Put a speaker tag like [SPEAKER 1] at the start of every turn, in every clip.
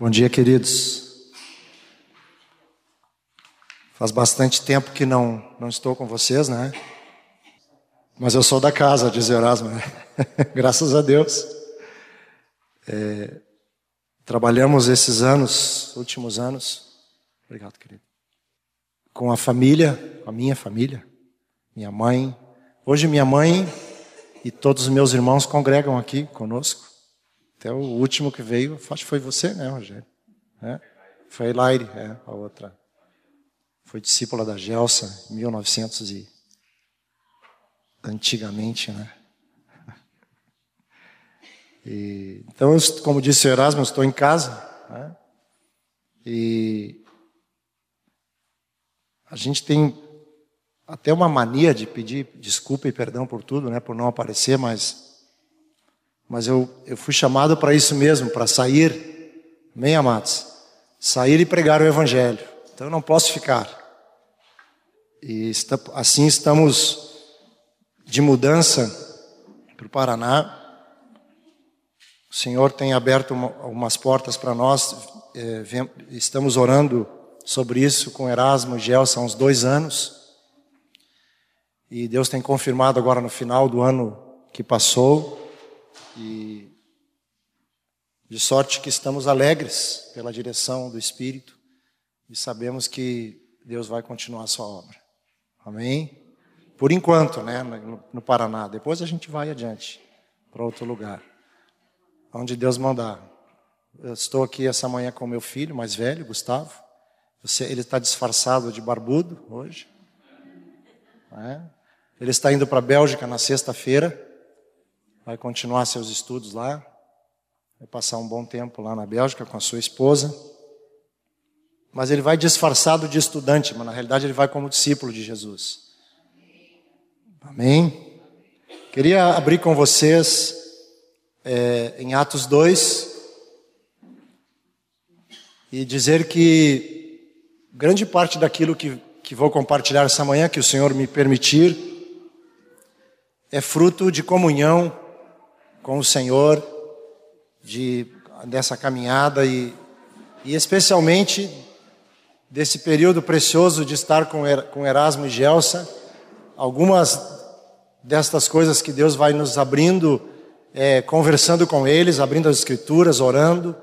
[SPEAKER 1] Bom dia, queridos. Faz bastante tempo que não, não estou com vocês, né? Mas eu sou da casa, diz Erasmo. Né? Graças a Deus. É, trabalhamos esses anos, últimos anos. Obrigado, querido. Com a família, com a minha família, minha mãe. Hoje minha mãe e todos os meus irmãos congregam aqui conosco. Até o último que veio, acho que foi você, né, Rogério? É? Foi Laire, é, a outra. Foi discípula da Gelsa, em 1900 e... Antigamente, né? E, então, como disse o Erasmo, estou em casa. Né? E a gente tem até uma mania de pedir desculpa e perdão por tudo, né? Por não aparecer, mas mas eu, eu fui chamado para isso mesmo, para sair, bem amados, sair e pregar o Evangelho. Então eu não posso ficar. E está, assim estamos de mudança para o Paraná. O Senhor tem aberto uma, algumas portas para nós. É, vem, estamos orando sobre isso com Erasmo e Gelson há uns dois anos. E Deus tem confirmado agora no final do ano que passou e de sorte que estamos alegres pela direção do Espírito e sabemos que Deus vai continuar a sua obra. Amém? Por enquanto, né, no, Paraná. Depois a gente vai adiante para outro lugar, onde Deus mandar. Eu estou aqui essa manhã com meu filho mais velho, Gustavo. Ele está disfarçado de barbudo hoje. É? Ele está indo para a Bélgica na sexta-feira vai continuar seus estudos lá, vai passar um bom tempo lá na Bélgica com a sua esposa. Mas ele vai disfarçado de estudante, mas na realidade ele vai como discípulo de Jesus. Amém? Queria abrir com vocês é, em Atos 2 e dizer que grande parte daquilo que, que vou compartilhar essa manhã, que o Senhor me permitir, é fruto de comunhão com o Senhor, de, dessa caminhada e, e especialmente desse período precioso de estar com, com Erasmo e Gelsa, algumas destas coisas que Deus vai nos abrindo, é, conversando com eles, abrindo as Escrituras, orando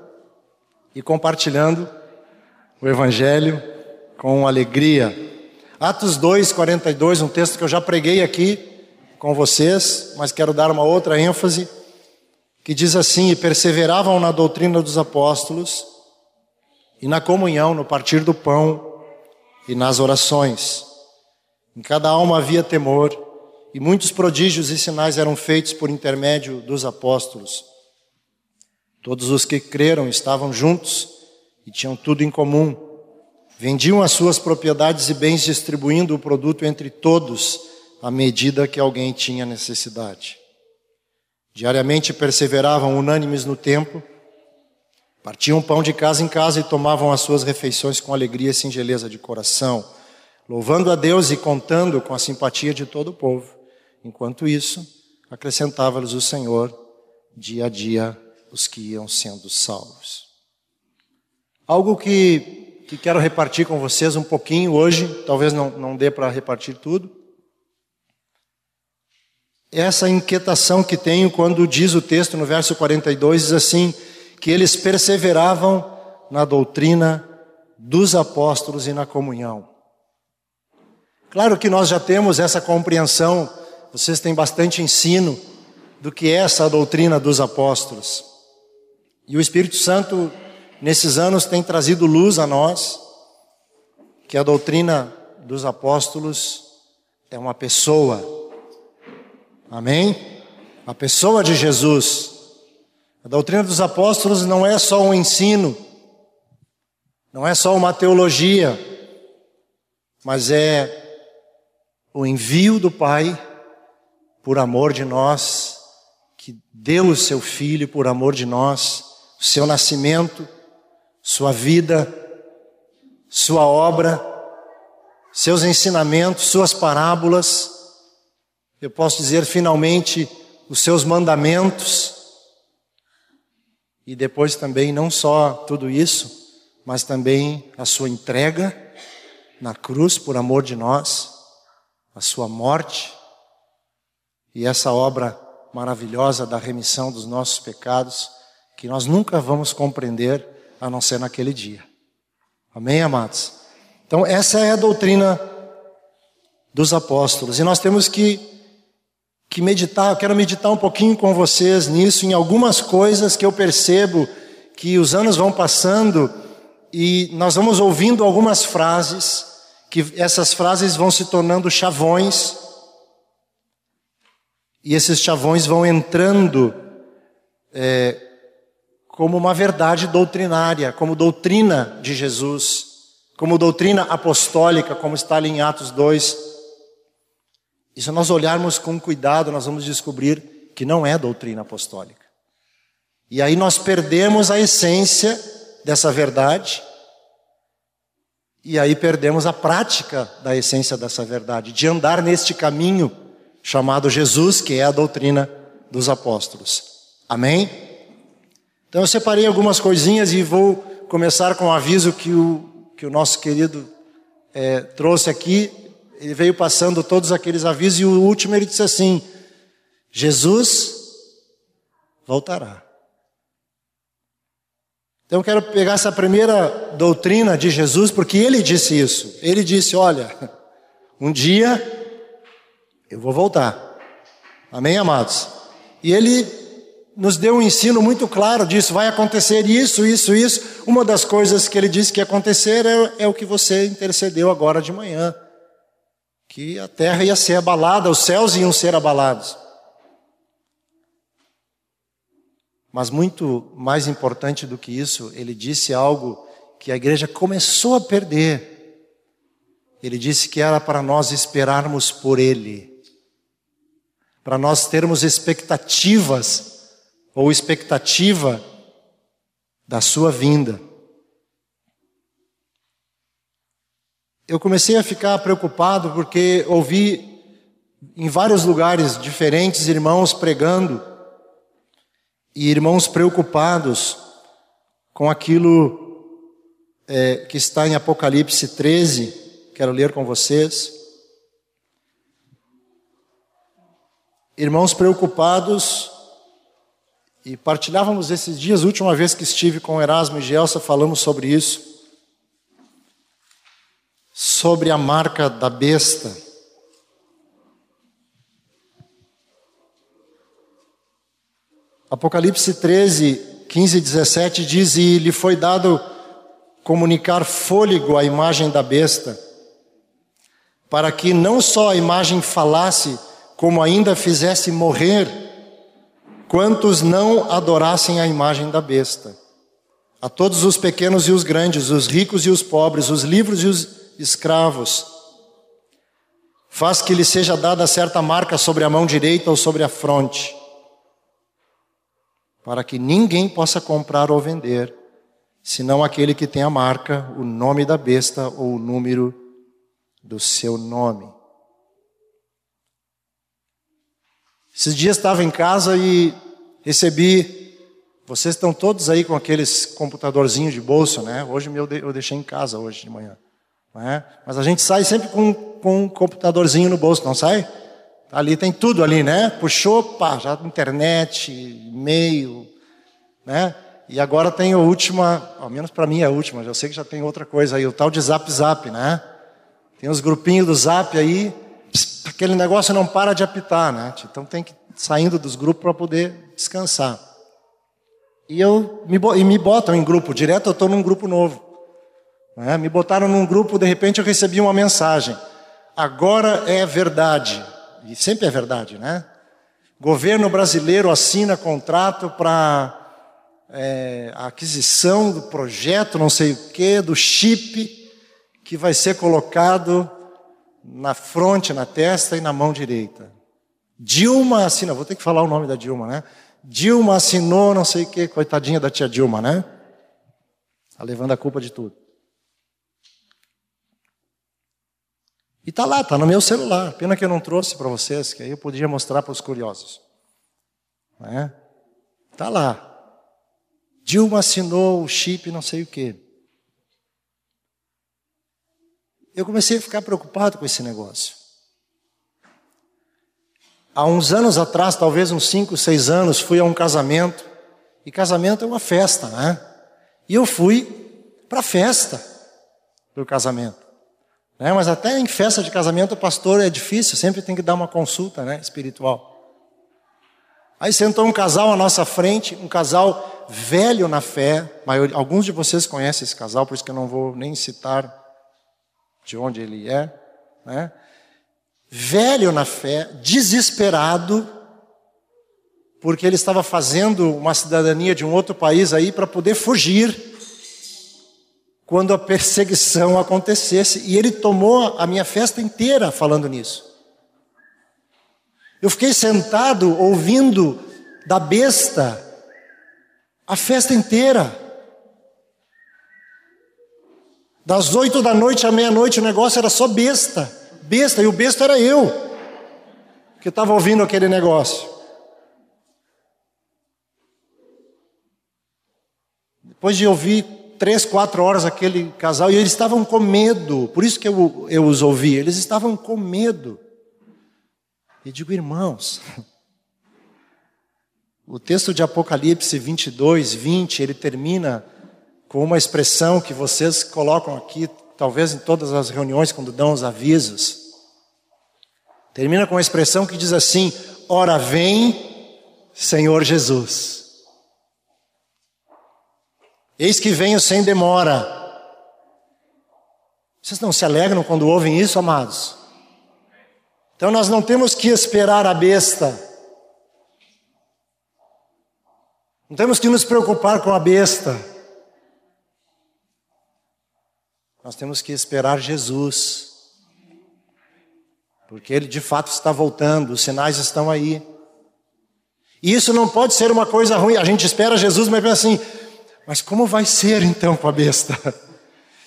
[SPEAKER 1] e compartilhando o Evangelho com alegria. Atos 2, 42, um texto que eu já preguei aqui com vocês, mas quero dar uma outra ênfase que diz assim: E perseveravam na doutrina dos apóstolos, e na comunhão, no partir do pão e nas orações. Em cada alma havia temor, e muitos prodígios e sinais eram feitos por intermédio dos apóstolos. Todos os que creram estavam juntos e tinham tudo em comum. Vendiam as suas propriedades e bens, distribuindo o produto entre todos, à medida que alguém tinha necessidade. Diariamente perseveravam unânimes no templo, partiam pão de casa em casa e tomavam as suas refeições com alegria e singeleza de coração, louvando a Deus e contando com a simpatia de todo o povo. Enquanto isso, acrescentava-lhes o Senhor dia a dia os que iam sendo salvos. Algo que, que quero repartir com vocês um pouquinho hoje, talvez não, não dê para repartir tudo, essa inquietação que tenho quando diz o texto no verso 42, diz assim: que eles perseveravam na doutrina dos apóstolos e na comunhão. Claro que nós já temos essa compreensão, vocês têm bastante ensino do que é essa doutrina dos apóstolos. E o Espírito Santo, nesses anos, tem trazido luz a nós, que a doutrina dos apóstolos é uma pessoa, Amém? A pessoa de Jesus. A doutrina dos apóstolos não é só um ensino, não é só uma teologia, mas é o envio do Pai por amor de nós, que deu o seu Filho por amor de nós, o seu nascimento, sua vida, sua obra, seus ensinamentos, suas parábolas eu posso dizer finalmente os seus mandamentos. e depois também não só tudo isso, mas também a sua entrega na cruz por amor de nós, a sua morte e essa obra maravilhosa da remissão dos nossos pecados, que nós nunca vamos compreender a não ser naquele dia. Amém, amados? Então, essa é a doutrina dos apóstolos, e nós temos que, que meditar. Eu quero meditar um pouquinho com vocês nisso, em algumas coisas que eu percebo que os anos vão passando e nós vamos ouvindo algumas frases, que essas frases vão se tornando chavões e esses chavões vão entrando é, como uma verdade doutrinária, como doutrina de Jesus, como doutrina apostólica, como está ali em Atos 2. E se nós olharmos com cuidado, nós vamos descobrir que não é doutrina apostólica. E aí nós perdemos a essência dessa verdade, e aí perdemos a prática da essência dessa verdade, de andar neste caminho chamado Jesus, que é a doutrina dos apóstolos. Amém? Então eu separei algumas coisinhas e vou começar com um aviso que o, que o nosso querido é, trouxe aqui. Ele veio passando todos aqueles avisos e o último ele disse assim: Jesus voltará. Então eu quero pegar essa primeira doutrina de Jesus, porque ele disse isso. Ele disse: Olha, um dia eu vou voltar. Amém, amados? E ele nos deu um ensino muito claro disso. Vai acontecer isso, isso, isso. Uma das coisas que ele disse que ia acontecer é, é o que você intercedeu agora de manhã. Que a terra ia ser abalada, os céus iam ser abalados. Mas muito mais importante do que isso, ele disse algo que a igreja começou a perder. Ele disse que era para nós esperarmos por ele para nós termos expectativas ou expectativa da sua vinda. Eu comecei a ficar preocupado porque ouvi em vários lugares diferentes irmãos pregando e irmãos preocupados com aquilo é, que está em Apocalipse 13, quero ler com vocês. irmãos preocupados, e partilhávamos esses dias, última vez que estive com Erasmo e Gelsa, falamos sobre isso, sobre a marca da besta. Apocalipse 13, 15 e 17 diz: E lhe foi dado comunicar fôlego à imagem da besta, para que não só a imagem falasse, como ainda fizesse morrer quantos não adorassem a imagem da besta. A todos os pequenos e os grandes, os ricos e os pobres, os livres e os escravos. Faz que lhe seja dada certa marca sobre a mão direita ou sobre a fronte, para que ninguém possa comprar ou vender, senão aquele que tem a marca, o nome da besta ou o número do seu nome. Esses dias estava em casa e recebi. Vocês estão todos aí com aqueles computadorzinhos de bolso, né? Hoje eu deixei em casa hoje de manhã. É? Mas a gente sai sempre com, com um computadorzinho no bolso, não sai? Ali tem tudo ali, né? Puxou, pá, já internet, e-mail, né? E agora tem a última, ao menos para mim é a última, já sei que já tem outra coisa aí, o tal de Zap Zap, né? Tem os grupinhos do Zap aí, aquele negócio não para de apitar, né? Então tem que ir saindo dos grupos para poder descansar. E eu me, e me botam em grupo, direto eu estou num grupo novo. Né? Me botaram num grupo, de repente eu recebi uma mensagem. Agora é verdade. E sempre é verdade, né? Governo brasileiro assina contrato para é, a aquisição do projeto, não sei o que, do chip que vai ser colocado na fronte, na testa e na mão direita. Dilma assina, vou ter que falar o nome da Dilma, né? Dilma assinou, não sei o que, coitadinha da tia Dilma, né? Está levando a culpa de tudo. E tá lá, tá no meu celular. Pena que eu não trouxe para vocês, que aí eu podia mostrar para os curiosos. Né? Tá lá. Dilma assinou o chip, não sei o quê. Eu comecei a ficar preocupado com esse negócio. Há uns anos atrás, talvez uns 5, 6 anos, fui a um casamento. E casamento é uma festa, né? E eu fui para a festa do casamento. Né? Mas até em festa de casamento, o pastor é difícil, sempre tem que dar uma consulta né, espiritual. Aí sentou um casal à nossa frente, um casal velho na fé. Alguns de vocês conhecem esse casal, por isso que eu não vou nem citar de onde ele é. Né? Velho na fé, desesperado, porque ele estava fazendo uma cidadania de um outro país aí para poder fugir quando a perseguição acontecesse. E ele tomou a minha festa inteira falando nisso. Eu fiquei sentado ouvindo da besta a festa inteira. Das oito da noite à meia-noite o negócio era só besta. Besta, e o besta era eu, que estava ouvindo aquele negócio. Depois de ouvir três, quatro horas aquele casal e eles estavam com medo, por isso que eu, eu os ouvi, eles estavam com medo. E digo, irmãos, o texto de Apocalipse 22, 20, ele termina com uma expressão que vocês colocam aqui, talvez em todas as reuniões, quando dão os avisos. Termina com uma expressão que diz assim: Ora vem, Senhor Jesus. Eis que venho sem demora. Vocês não se alegram quando ouvem isso, amados? Então nós não temos que esperar a besta. Não temos que nos preocupar com a besta. Nós temos que esperar Jesus. Porque ele de fato está voltando, os sinais estão aí. E isso não pode ser uma coisa ruim. A gente espera Jesus, mas pensa assim: mas como vai ser então com a besta?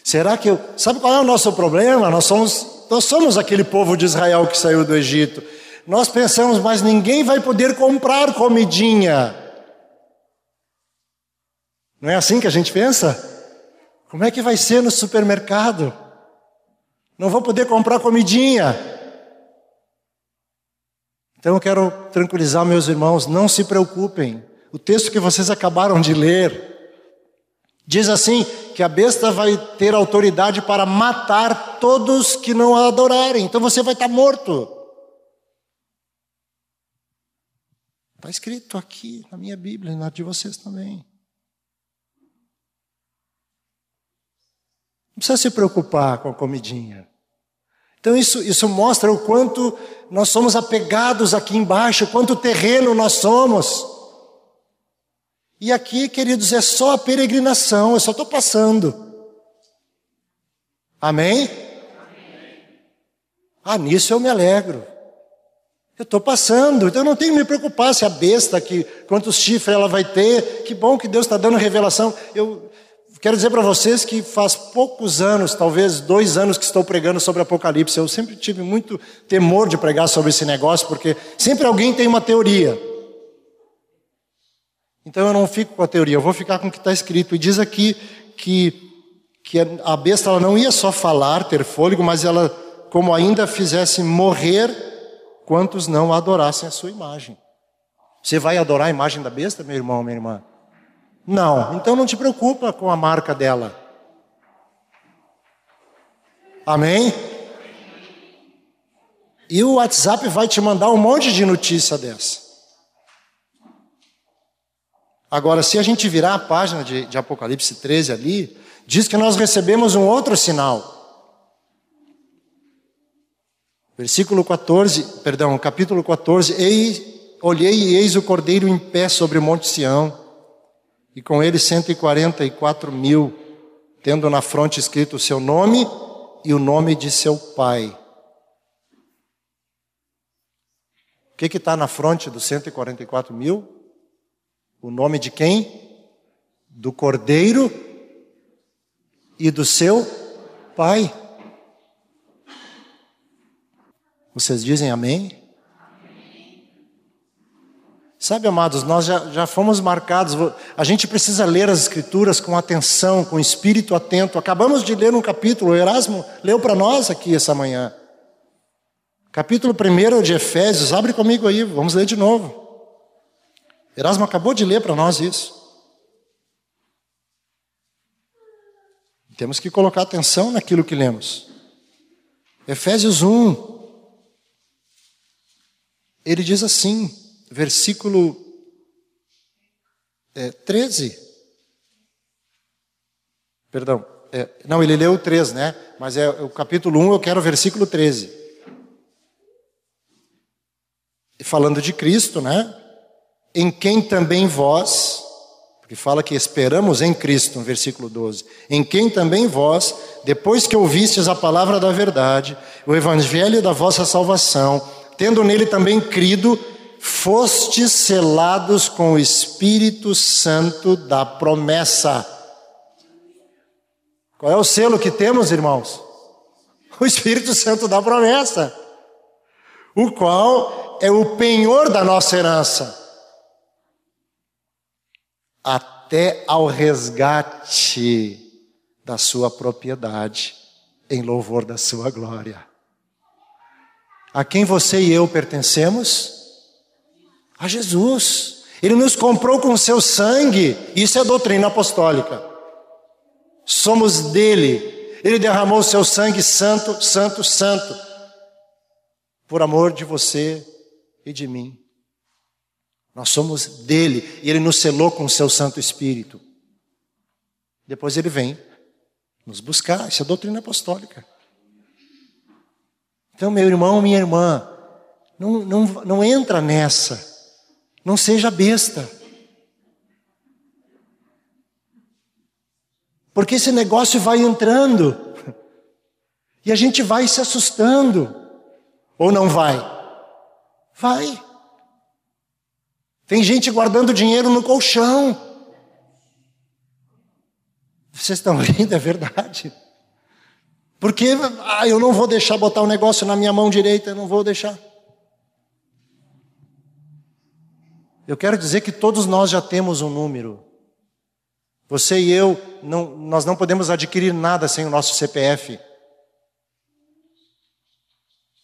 [SPEAKER 1] Será que eu. Sabe qual é o nosso problema? Nós somos, nós somos aquele povo de Israel que saiu do Egito. Nós pensamos, mas ninguém vai poder comprar comidinha. Não é assim que a gente pensa? Como é que vai ser no supermercado? Não vou poder comprar comidinha. Então eu quero tranquilizar meus irmãos, não se preocupem. O texto que vocês acabaram de ler, Diz assim: que a besta vai ter autoridade para matar todos que não a adorarem. Então você vai estar morto. Está escrito aqui na minha Bíblia na de vocês também. Não precisa se preocupar com a comidinha. Então isso, isso mostra o quanto nós somos apegados aqui embaixo, quanto terreno nós somos. E aqui, queridos, é só a peregrinação, eu só estou passando. Amém? Ah, nisso eu me alegro. Eu estou passando, então eu não tenho que me preocupar se a besta aqui, quantos chifres ela vai ter. Que bom que Deus está dando revelação. Eu quero dizer para vocês que faz poucos anos, talvez dois anos, que estou pregando sobre Apocalipse. Eu sempre tive muito temor de pregar sobre esse negócio, porque sempre alguém tem uma teoria. Então eu não fico com a teoria, eu vou ficar com o que está escrito. E diz aqui que, que a besta ela não ia só falar, ter fôlego, mas ela, como ainda fizesse morrer quantos não adorassem a sua imagem. Você vai adorar a imagem da besta, meu irmão, minha irmã? Não, então não te preocupa com a marca dela. Amém? E o WhatsApp vai te mandar um monte de notícia dessa. Agora, se a gente virar a página de, de Apocalipse 13 ali, diz que nós recebemos um outro sinal. Versículo 14, perdão, capítulo 14: eis, Olhei e eis o cordeiro em pé sobre o monte Sião, e com ele 144 mil, tendo na fronte escrito o seu nome e o nome de seu pai. O que está na fronte dos 144 mil? O nome de quem? Do Cordeiro e do seu Pai. Vocês dizem amém? Sabe, amados, nós já, já fomos marcados. A gente precisa ler as Escrituras com atenção, com espírito atento. Acabamos de ler um capítulo, o Erasmo leu para nós aqui essa manhã. Capítulo 1 de Efésios, abre comigo aí, vamos ler de novo. Erasmo acabou de ler para nós isso. Temos que colocar atenção naquilo que lemos. Efésios 1, ele diz assim, versículo é, 13. Perdão, é, não, ele leu o 3, né? Mas é o capítulo 1, eu quero o versículo 13. E falando de Cristo, né? Em quem também vós, porque fala que esperamos em Cristo, no versículo 12. Em quem também vós, depois que ouvistes a palavra da verdade, o evangelho da vossa salvação, tendo nele também crido, fostes selados com o Espírito Santo da promessa. Qual é o selo que temos, irmãos? O Espírito Santo da promessa, o qual é o penhor da nossa herança, até ao resgate da sua propriedade, em louvor da sua glória. A quem você e eu pertencemos? a Jesus. Ele nos comprou com seu sangue. Isso é doutrina apostólica. Somos dele. Ele derramou seu sangue santo, santo, santo, por amor de você e de mim. Nós somos dele e ele nos selou com o seu Santo Espírito. Depois ele vem nos buscar. Isso é doutrina apostólica. Então, meu irmão, minha irmã, não, não, não entra nessa. Não seja besta. Porque esse negócio vai entrando. E a gente vai se assustando. Ou não vai? Vai. Tem gente guardando dinheiro no colchão. Vocês estão rindo, é verdade. Porque ah, eu não vou deixar botar o um negócio na minha mão direita, eu não vou deixar. Eu quero dizer que todos nós já temos um número. Você e eu, não, nós não podemos adquirir nada sem o nosso CPF.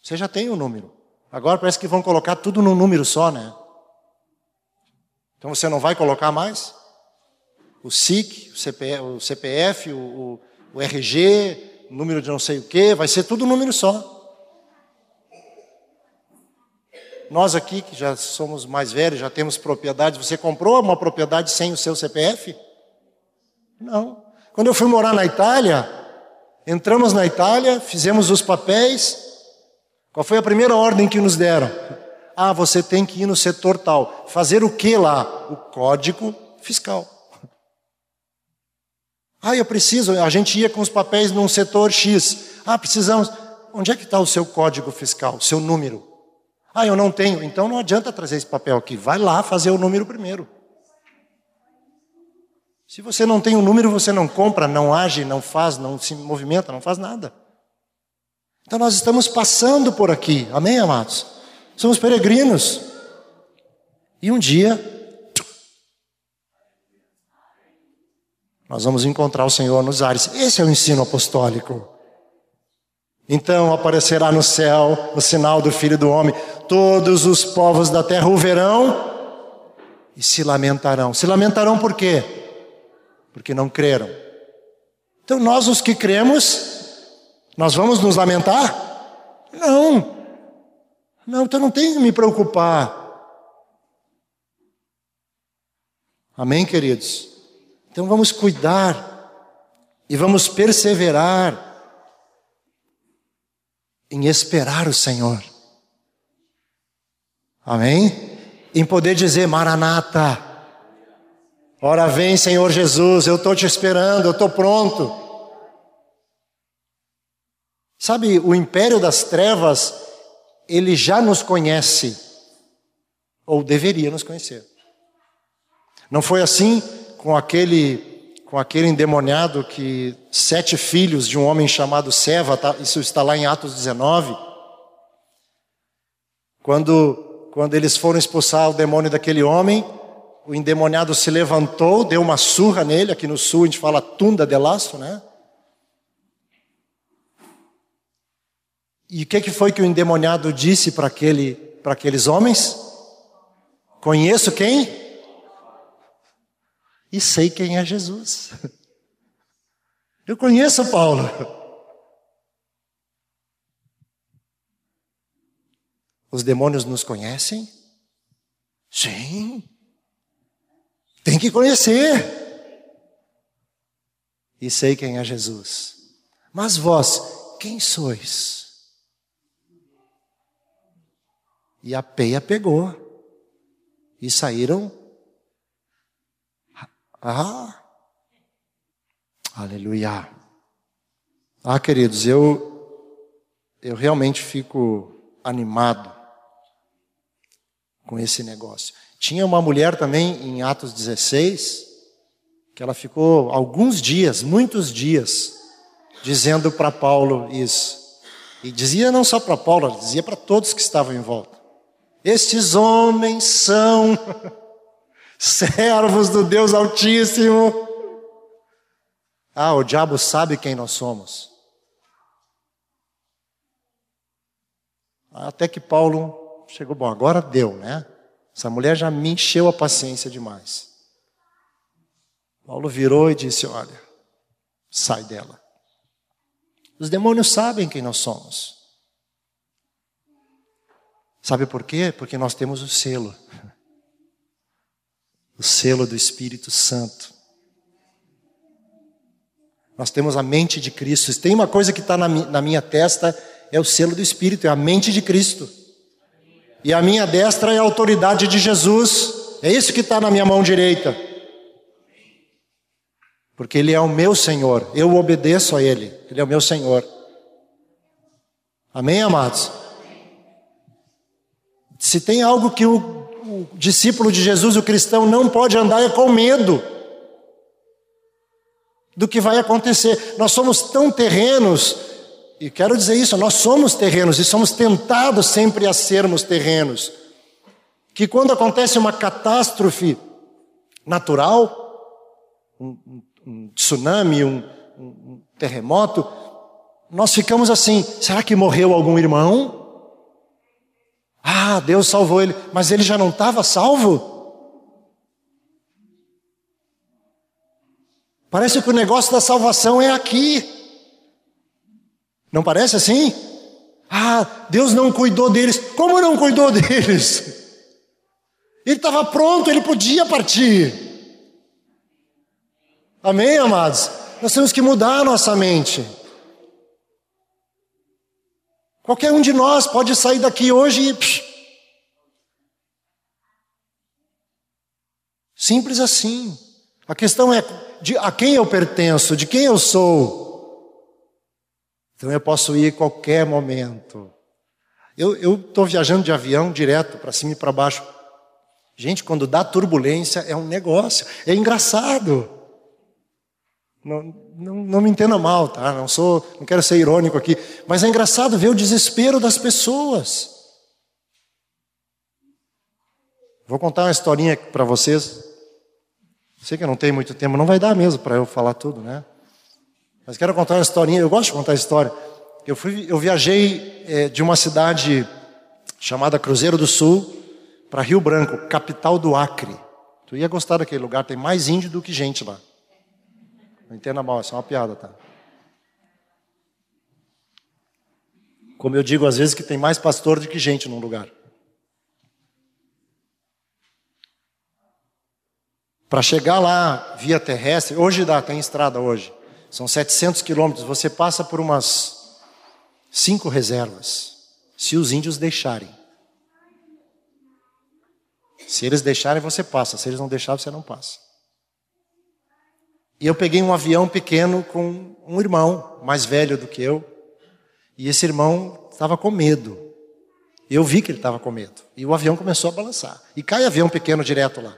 [SPEAKER 1] Você já tem o um número. Agora parece que vão colocar tudo num número só, né? Então você não vai colocar mais? O SIC, o CPF, o, CPF, o, o RG, número de não sei o que, vai ser tudo número só. Nós aqui, que já somos mais velhos, já temos propriedade, você comprou uma propriedade sem o seu CPF? Não. Quando eu fui morar na Itália, entramos na Itália, fizemos os papéis. Qual foi a primeira ordem que nos deram? Ah, você tem que ir no setor tal. Fazer o que lá? O código fiscal. Ah, eu preciso. A gente ia com os papéis num setor X. Ah, precisamos. Onde é que está o seu código fiscal, o seu número? Ah, eu não tenho. Então não adianta trazer esse papel aqui. Vai lá fazer o número primeiro. Se você não tem o um número, você não compra, não age, não faz, não se movimenta, não faz nada. Então nós estamos passando por aqui. Amém, amados? Somos peregrinos. E um dia nós vamos encontrar o Senhor nos ares. Esse é o ensino apostólico. Então aparecerá no céu o sinal do Filho do Homem. Todos os povos da terra o verão e se lamentarão. Se lamentarão por quê? Porque não creram. Então nós, os que cremos, nós vamos nos lamentar? Não. Não, então não tem que me preocupar. Amém, queridos? Então vamos cuidar e vamos perseverar em esperar o Senhor. Amém? Em poder dizer, Maranata, ora vem Senhor Jesus, eu estou te esperando, eu estou pronto. Sabe, o império das trevas, ele já nos conhece, ou deveria nos conhecer. Não foi assim com aquele com aquele endemoniado que sete filhos de um homem chamado Seva, tá, isso está lá em Atos 19. Quando quando eles foram expulsar o demônio daquele homem, o endemoniado se levantou, deu uma surra nele, aqui no sul a gente fala tunda de laço, né? E o que, que foi que o endemoniado disse para aquele, aqueles homens? Conheço quem? E sei quem é Jesus. Eu conheço Paulo. Os demônios nos conhecem? Sim. Tem que conhecer. E sei quem é Jesus. Mas vós, quem sois? E a peia pegou. E saíram. Ah! Aleluia. Ah, queridos, eu, eu realmente fico animado com esse negócio. Tinha uma mulher também em Atos 16, que ela ficou alguns dias, muitos dias, dizendo para Paulo isso. E dizia não só para Paulo, ela dizia para todos que estavam em volta. Estes homens são servos do Deus Altíssimo. Ah, o diabo sabe quem nós somos. Até que Paulo chegou, bom, agora deu, né? Essa mulher já me encheu a paciência demais. Paulo virou e disse: Olha, sai dela. Os demônios sabem quem nós somos. Sabe por quê? Porque nós temos o selo o selo do Espírito Santo. Nós temos a mente de Cristo. Se tem uma coisa que está na, na, minha testa, é o selo do Espírito, é a mente de Cristo. E a minha destra é a autoridade de Jesus. É isso que está na minha mão direita. Porque Ele é o meu Senhor. Eu obedeço a Ele. Ele é o meu Senhor. Amém, amados? Se tem algo que o, o discípulo de Jesus, o cristão, não pode andar é com medo do que vai acontecer. Nós somos tão terrenos, e quero dizer isso, nós somos terrenos e somos tentados sempre a sermos terrenos, que quando acontece uma catástrofe natural, um, um tsunami, um, um terremoto, nós ficamos assim: será que morreu algum irmão? Ah, Deus salvou ele, mas ele já não estava salvo? Parece que o negócio da salvação é aqui. Não parece assim? Ah, Deus não cuidou deles. Como não cuidou deles? Ele estava pronto, ele podia partir. Amém, amados? Nós temos que mudar a nossa mente. Qualquer um de nós pode sair daqui hoje e. Psh, simples assim. A questão é de a quem eu pertenço, de quem eu sou. Então eu posso ir qualquer momento. Eu estou viajando de avião direto para cima e para baixo. Gente, quando dá turbulência é um negócio, é engraçado. Não, não, não, me entenda mal, tá? Não sou, não quero ser irônico aqui, mas é engraçado ver o desespero das pessoas. Vou contar uma historinha para vocês. Sei que eu não tenho muito tempo, não vai dar mesmo para eu falar tudo, né? Mas quero contar uma historinha. Eu gosto de contar história. Eu fui, eu viajei é, de uma cidade chamada Cruzeiro do Sul para Rio Branco, capital do Acre. Tu ia gostar daquele lugar, tem mais índio do que gente lá. Não entenda mal, é uma piada, tá? Como eu digo às vezes que tem mais pastor do que gente num lugar. Para chegar lá via terrestre, hoje dá, tem estrada hoje. São 700 quilômetros, você passa por umas cinco reservas, se os índios deixarem. Se eles deixarem, você passa. Se eles não deixarem, você não passa. E eu peguei um avião pequeno com um irmão mais velho do que eu. E esse irmão estava com medo. Eu vi que ele estava com medo. E o avião começou a balançar. E cai avião pequeno direto lá,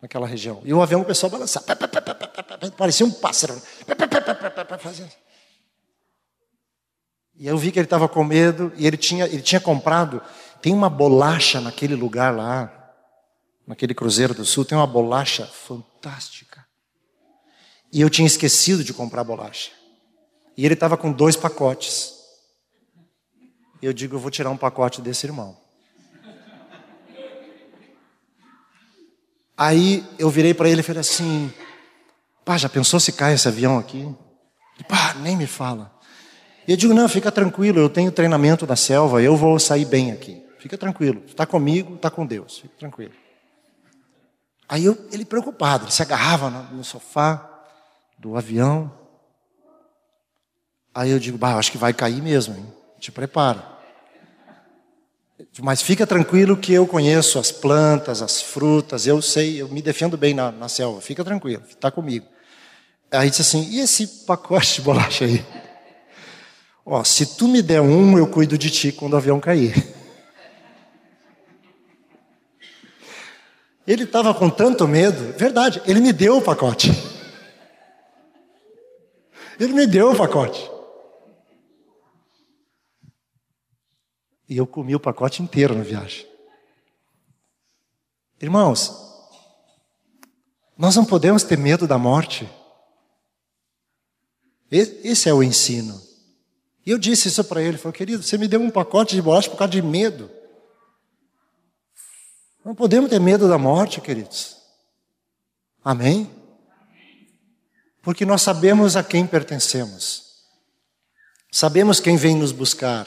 [SPEAKER 1] naquela região. E o avião começou a balançar. Parecia um pássaro. E eu vi que ele estava com medo. E ele tinha, ele tinha comprado. tem uma bolacha naquele lugar lá, naquele Cruzeiro do Sul, tem uma bolacha fantástica. E eu tinha esquecido de comprar bolacha. E ele estava com dois pacotes. Eu digo, eu vou tirar um pacote desse irmão. Aí eu virei para ele e falei assim: Pá, já pensou se cai esse avião aqui? Pá, nem me fala. E eu digo: Não, fica tranquilo, eu tenho treinamento da selva, eu vou sair bem aqui. Fica tranquilo, está comigo, está com Deus, fica tranquilo. Aí eu, ele preocupado, ele se agarrava no, no sofá do avião. Aí eu digo: Bah, acho que vai cair mesmo, hein? te prepara. Mas fica tranquilo que eu conheço as plantas, as frutas, eu sei, eu me defendo bem na, na selva, fica tranquilo, está comigo. Aí disse assim: e esse pacote de bolacha aí? Ó, se tu me der um, eu cuido de ti quando o avião cair. Ele estava com tanto medo, verdade, ele me deu o pacote. Ele me deu o pacote. E eu comi o pacote inteiro na viagem. Irmãos, nós não podemos ter medo da morte. Esse é o ensino. E eu disse isso para ele, falei, querido, você me deu um pacote de bolacha por causa de medo. Não podemos ter medo da morte, queridos. Amém? Porque nós sabemos a quem pertencemos. Sabemos quem vem nos buscar.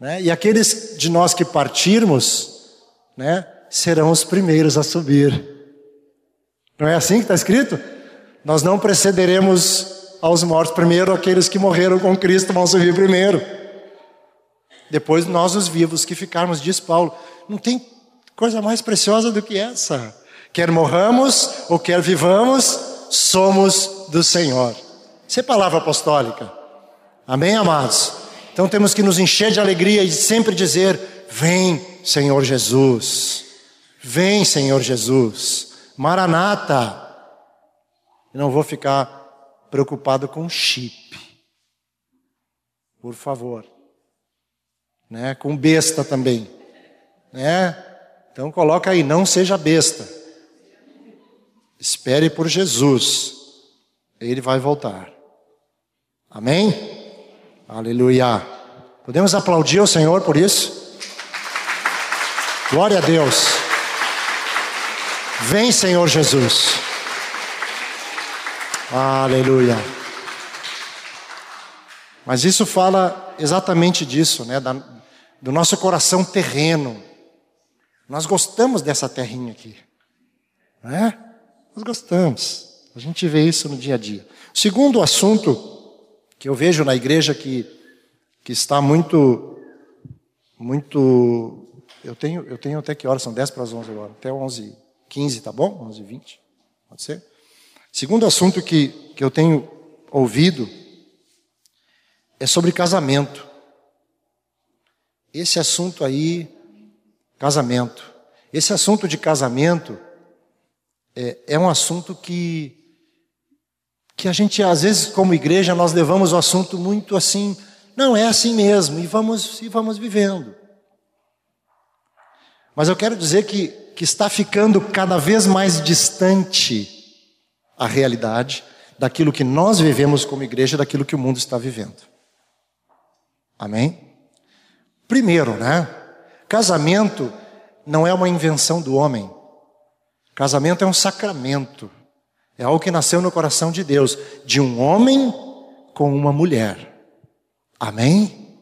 [SPEAKER 1] Né? E aqueles de nós que partirmos, né, serão os primeiros a subir. Não é assim que está escrito? Nós não precederemos aos mortos primeiro, aqueles que morreram com Cristo vão subir primeiro. Depois nós, os vivos, que ficarmos, diz Paulo. Não tem coisa mais preciosa do que essa. Quer morramos ou quer vivamos, somos do Senhor. Isso é palavra apostólica. Amém, amados? Então temos que nos encher de alegria e sempre dizer: Vem, Senhor Jesus. Vem, Senhor Jesus. Maranata. não vou ficar preocupado com chip. Por favor. Né? Com besta também. Né? Então coloca aí, não seja besta. Espere por Jesus. Ele vai voltar. Amém? Aleluia. Podemos aplaudir o Senhor por isso? Glória a Deus. Vem, Senhor Jesus. Aleluia. Mas isso fala exatamente disso, né? Da, do nosso coração terreno. Nós gostamos dessa terrinha aqui, né? Nós gostamos. A gente vê isso no dia a dia. O segundo assunto que eu vejo na igreja que, que está muito, muito. Eu tenho, eu tenho até que horas? São 10 para as 11 agora. Até 11 15 tá bom? 11 20 Pode ser? Segundo assunto que, que eu tenho ouvido é sobre casamento. Esse assunto aí, casamento. Esse assunto de casamento é, é um assunto que que a gente, às vezes, como igreja, nós levamos o assunto muito assim, não, é assim mesmo, e vamos, e vamos vivendo. Mas eu quero dizer que, que está ficando cada vez mais distante a realidade daquilo que nós vivemos como igreja, daquilo que o mundo está vivendo. Amém? Primeiro, né? Casamento não é uma invenção do homem. Casamento é um sacramento. É algo que nasceu no coração de Deus, de um homem com uma mulher. Amém?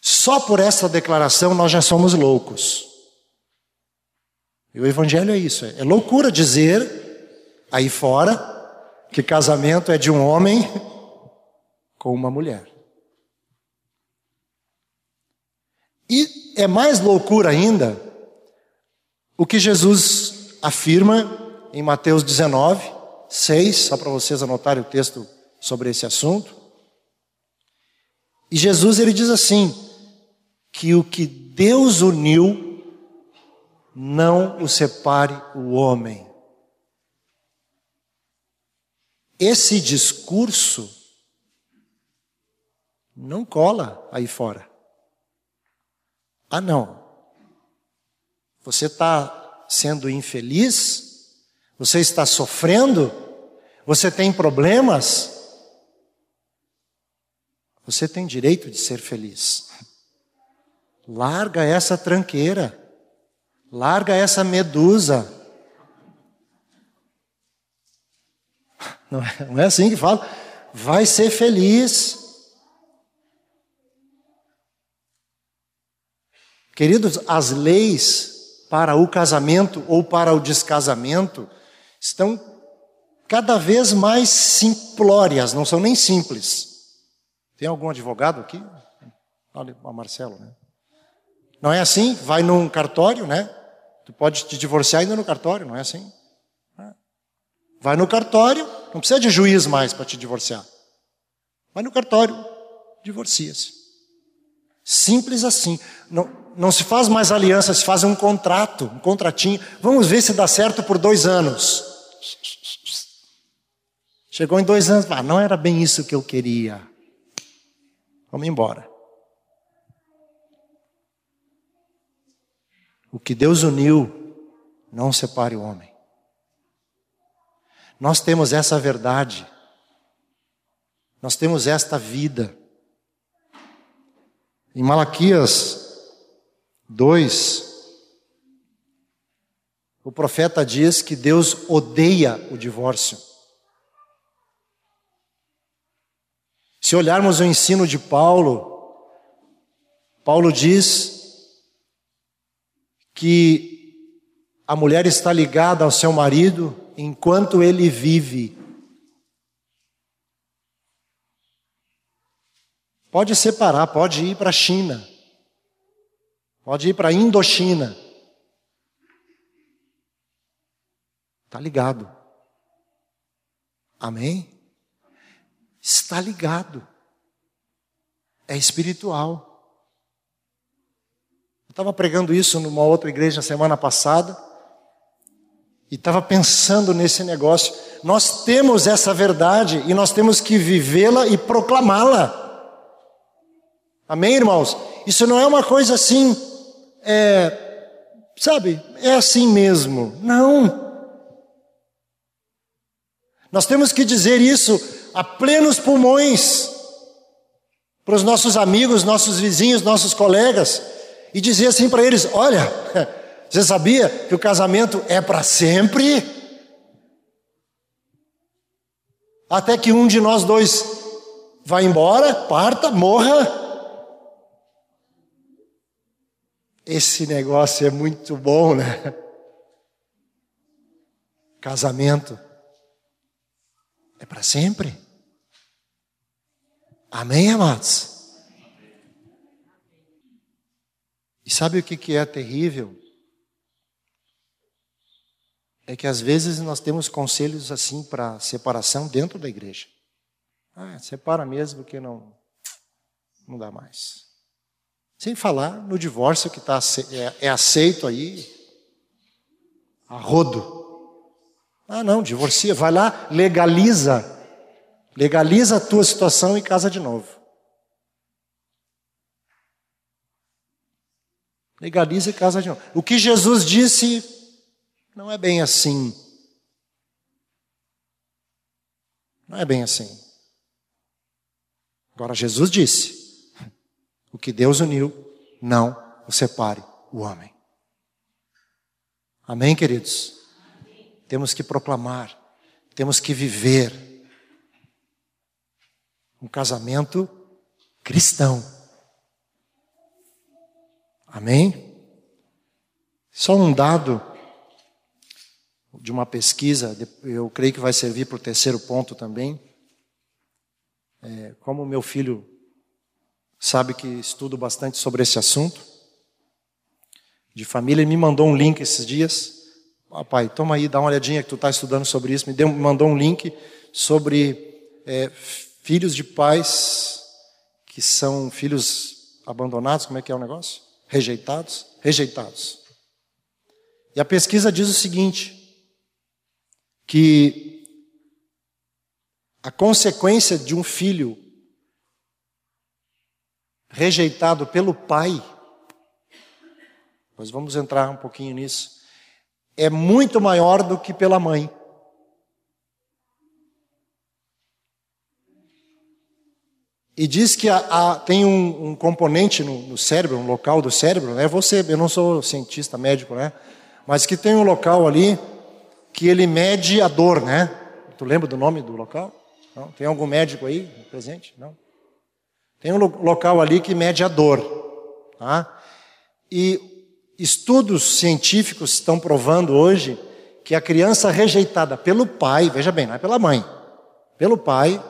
[SPEAKER 1] Só por essa declaração nós já somos loucos. E o Evangelho é isso: é loucura dizer aí fora que casamento é de um homem com uma mulher. E é mais loucura ainda o que Jesus afirma em Mateus 19, 6, só para vocês anotarem o texto sobre esse assunto. E Jesus ele diz assim: que o que Deus uniu, não o separe o homem. Esse discurso não cola aí fora. Ah, não. Você está sendo infeliz? Você está sofrendo? Você tem problemas? Você tem direito de ser feliz. Larga essa tranqueira. Larga essa medusa. Não é, não é assim que fala. Vai ser feliz. Queridos, as leis para o casamento ou para o descasamento estão cada vez mais simplórias, não são nem simples. Tem algum advogado aqui? Olha, o Marcelo, né? Não é assim? Vai num cartório, né? Tu pode te divorciar ainda no cartório, não é assim? Vai no cartório, não precisa de juiz mais para te divorciar. Vai no cartório, divorcia-se. Simples assim. Não, não se faz mais aliança, se faz um contrato, um contratinho. Vamos ver se dá certo por dois anos. Chegou em dois anos, ah, não era bem isso que eu queria. Vamos embora. O que Deus uniu, não separe o homem. Nós temos essa verdade, nós temos esta vida. Em Malaquias 2, o profeta diz que Deus odeia o divórcio. Se olharmos o ensino de Paulo, Paulo diz que a mulher está ligada ao seu marido enquanto ele vive. Pode separar, pode ir para a China, pode ir para a Indochina. Está ligado. Amém? está ligado. É espiritual. Eu estava pregando isso numa outra igreja semana passada e estava pensando nesse negócio. Nós temos essa verdade e nós temos que vivê-la e proclamá-la. Amém, irmãos? Isso não é uma coisa assim, é, sabe, é assim mesmo. Não. Nós temos que dizer isso a plenos pulmões para os nossos amigos, nossos vizinhos, nossos colegas e dizer assim para eles: Olha, você sabia que o casamento é para sempre? Até que um de nós dois vá embora, parta, morra. Esse negócio é muito bom, né? Casamento é para sempre. Amém, amados? E sabe o que é terrível? É que às vezes nós temos conselhos assim para separação dentro da igreja. Ah, separa mesmo que não, não dá mais. Sem falar no divórcio que tá, é, é aceito aí a rodo. Ah, não, divorcia, vai lá, legaliza Legaliza a tua situação e casa de novo. Legaliza e casa de novo. O que Jesus disse não é bem assim. Não é bem assim. Agora, Jesus disse: o que Deus uniu, não o separe o homem. Amém, queridos? Temos que proclamar, temos que viver um casamento cristão. Amém? Só um dado de uma pesquisa, eu creio que vai servir para o terceiro ponto também. É, como meu filho sabe que estudo bastante sobre esse assunto de família, ele me mandou um link esses dias. Papai, toma aí, dá uma olhadinha que tu está estudando sobre isso. Me, deu, me mandou um link sobre é, filhos de pais que são filhos abandonados, como é que é o negócio? Rejeitados? Rejeitados. E a pesquisa diz o seguinte: que a consequência de um filho rejeitado pelo pai Nós vamos entrar um pouquinho nisso. É muito maior do que pela mãe. E diz que tem um, um componente no, no, cérebro, um local do cérebro, né? Você, eu não sou cientista médico, né? Mas que tem um local ali que ele mede a dor, né? Tu lembra do nome do local? Não? Tem algum médico aí presente? Não. Tem um local ali que mede a dor, tá? E estudos científicos estão provando hoje que a criança rejeitada pelo pai, veja bem, não é pela mãe, pelo pai,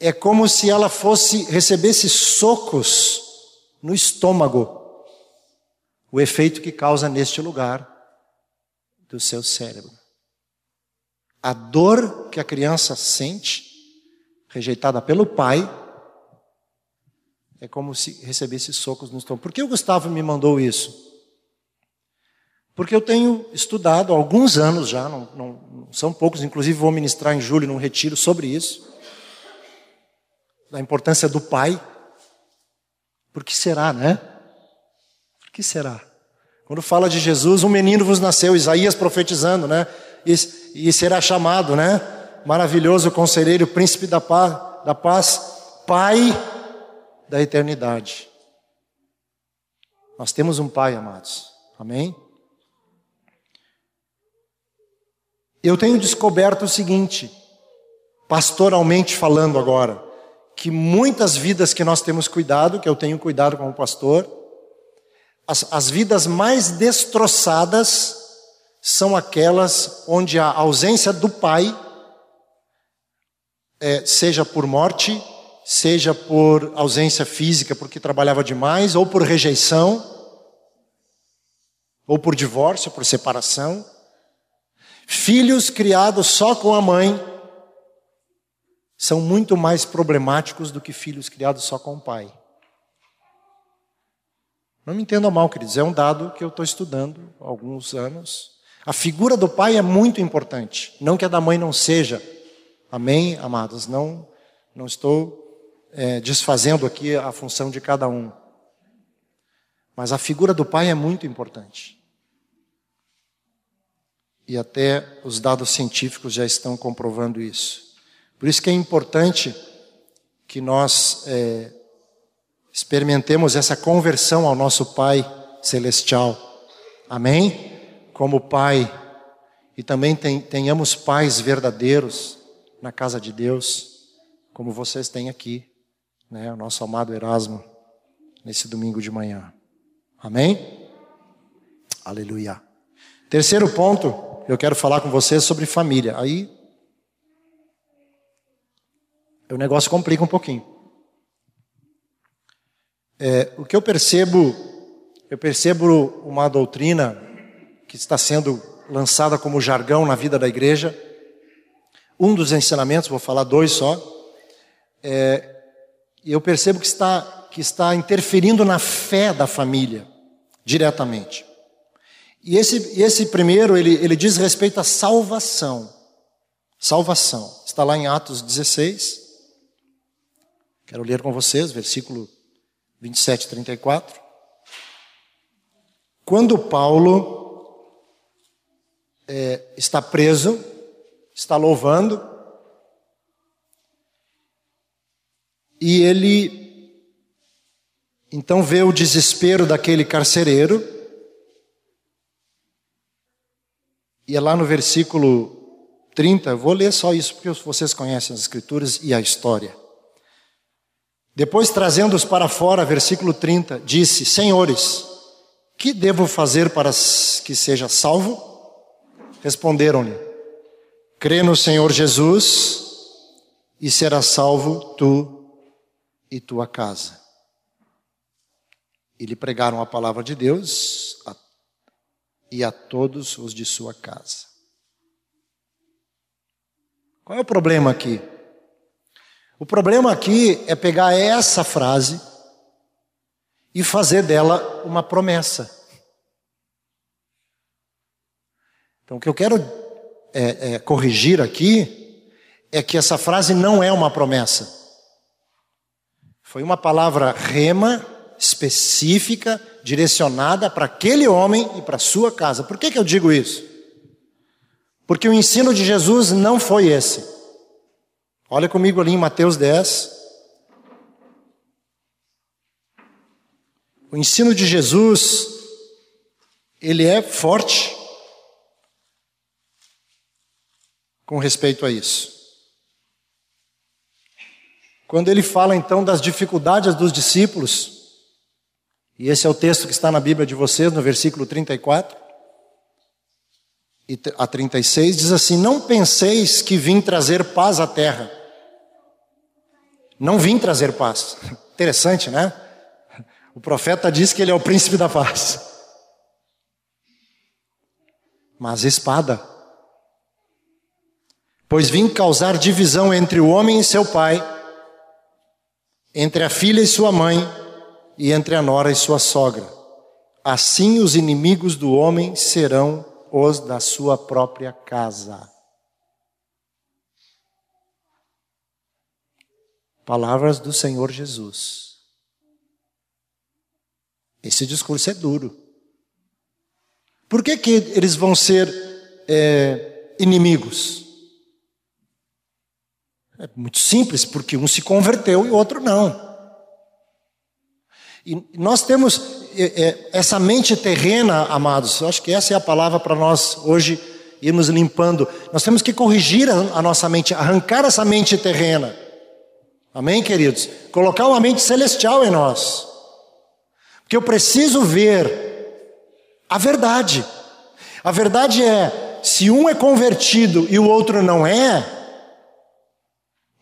[SPEAKER 1] é como se ela fosse recebesse socos no estômago. O efeito que causa neste lugar do seu cérebro. A dor que a criança sente, rejeitada pelo pai, é como se recebesse socos no estômago. Por que o Gustavo me mandou isso? Porque eu tenho estudado há alguns anos já, não, não, não são poucos, inclusive vou ministrar em julho num retiro sobre isso da importância do pai. Por que será, né? Por que será? Quando fala de Jesus, um menino vos nasceu, Isaías profetizando, né? E, e será chamado, né? Maravilhoso conselheiro, príncipe da paz, da paz, pai da eternidade. Nós temos um pai, amados. Amém? Eu tenho descoberto o seguinte, pastoralmente falando agora, que muitas vidas que nós temos cuidado, que eu tenho cuidado como pastor, as, as vidas mais destroçadas são aquelas onde a ausência do pai, é, seja por morte, seja por ausência física, porque trabalhava demais, ou por rejeição, ou por divórcio, por separação. Filhos criados só com a mãe, são muito mais problemáticos do que filhos criados só com o pai. Não me entendam mal, queridos, é um dado que eu estou estudando há alguns anos. A figura do pai é muito importante, não que a da mãe não seja. Amém, amados? Não, não estou é, desfazendo aqui a função de cada um. Mas a figura do pai é muito importante. E até os dados científicos já estão comprovando isso. Por isso que é importante que nós é, experimentemos essa conversão ao nosso Pai Celestial. Amém? Como Pai. E também tenhamos pais verdadeiros na casa de Deus, como vocês têm aqui, né? O nosso amado Erasmo, nesse domingo de manhã. Amém? Aleluia. Terceiro ponto, eu quero falar com vocês sobre família. Aí o negócio complica um pouquinho. É, o que eu percebo, eu percebo uma doutrina que está sendo lançada como jargão na vida da igreja. Um dos ensinamentos, vou falar dois só, é, eu percebo que está, que está interferindo na fé da família, diretamente. E esse, esse primeiro, ele, ele diz respeito à salvação. Salvação. Está lá em Atos 16. Quero ler com vocês, versículo 27 e 34. Quando Paulo é, está preso, está louvando, e ele então vê o desespero daquele carcereiro, e é lá no versículo 30, vou ler só isso porque vocês conhecem as Escrituras e a história. Depois, trazendo-os para fora, versículo 30, disse: Senhores, que devo fazer para que seja salvo? Responderam-lhe: Crê no Senhor Jesus e serás salvo tu e tua casa. E lhe pregaram a palavra de Deus a, e a todos os de sua casa. Qual é o problema aqui? O problema aqui é pegar essa frase e fazer dela uma promessa. Então, o que eu quero é, é, corrigir aqui é que essa frase não é uma promessa. Foi uma palavra rema, específica, direcionada para aquele homem e para sua casa. Por que, que eu digo isso? Porque o ensino de Jesus não foi esse. Olha comigo ali em Mateus 10. O ensino de Jesus, ele é forte com respeito a isso. Quando ele fala então das dificuldades dos discípulos, e esse é o texto que está na Bíblia de vocês, no versículo 34 a 36, diz assim: Não penseis que vim trazer paz à terra. Não vim trazer paz. Interessante, né? O profeta diz que ele é o príncipe da paz. Mas espada. Pois vim causar divisão entre o homem e seu pai, entre a filha e sua mãe, e entre a nora e sua sogra. Assim os inimigos do homem serão os da sua própria casa. Palavras do Senhor Jesus. Esse discurso é duro. Por que, que eles vão ser é, inimigos? É muito simples, porque um se converteu e o outro não. E nós temos é, é, essa mente terrena, amados, eu acho que essa é a palavra para nós hoje irmos limpando. Nós temos que corrigir a, nossa mente, arrancar essa mente terrena. Amém, queridos? Colocar uma mente celestial em nós. Porque eu preciso ver a verdade. A verdade é, se um é convertido e o outro não é,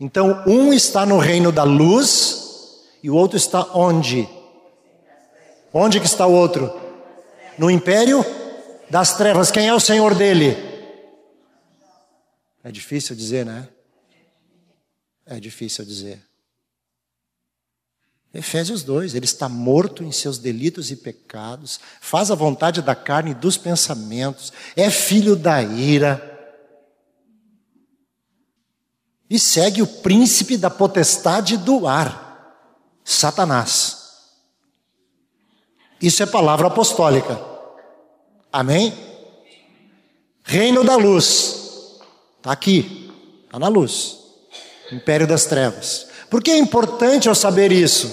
[SPEAKER 1] então um está no reino da luz e o outro está onde? Onde que está o outro? No império das trevas. Quem é o senhor dele? É difícil dizer, né? É difícil dizer. Efésios 2, ele está morto em seus delitos e pecados, faz a vontade da carne e dos pensamentos, é filho da ira, e segue o príncipe da potestade do ar, Satanás. Isso é palavra apostólica. Amém? Reino da luz. Está aqui. Está na luz. Império das trevas. Por que é importante eu saber isso?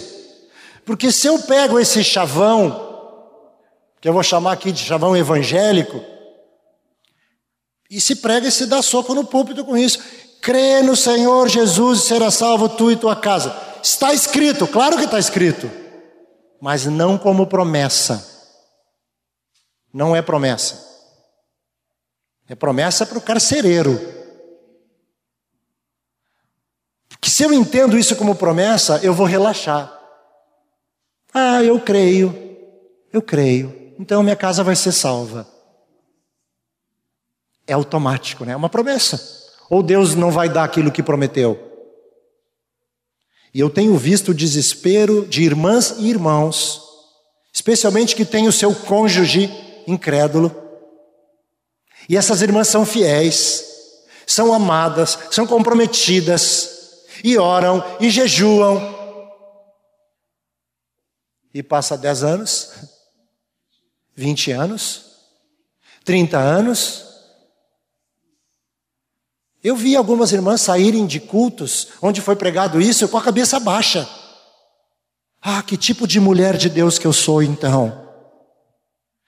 [SPEAKER 1] Porque se eu pego esse chavão, que eu vou chamar aqui de chavão evangélico, e se prega e se dá soco no púlpito com isso. Crê no Senhor Jesus e será salvo tu e tua casa. Está escrito, claro que está escrito mas não como promessa. Não é promessa. É promessa para o carcereiro. Porque se eu entendo isso como promessa, eu vou relaxar. Ah, eu creio, eu creio, então minha casa vai ser salva. É automático, né? É uma promessa. Ou Deus não vai dar aquilo que prometeu? E eu tenho visto o desespero de irmãs e irmãos, especialmente que têm o seu cônjuge incrédulo. E essas irmãs são fiéis, são amadas, são comprometidas, e oram, e jejuam. E passa 10 anos, 20 anos, 30 anos, eu vi algumas irmãs saírem de cultos onde foi pregado isso com a cabeça baixa. Ah, que tipo de mulher de Deus que eu sou então?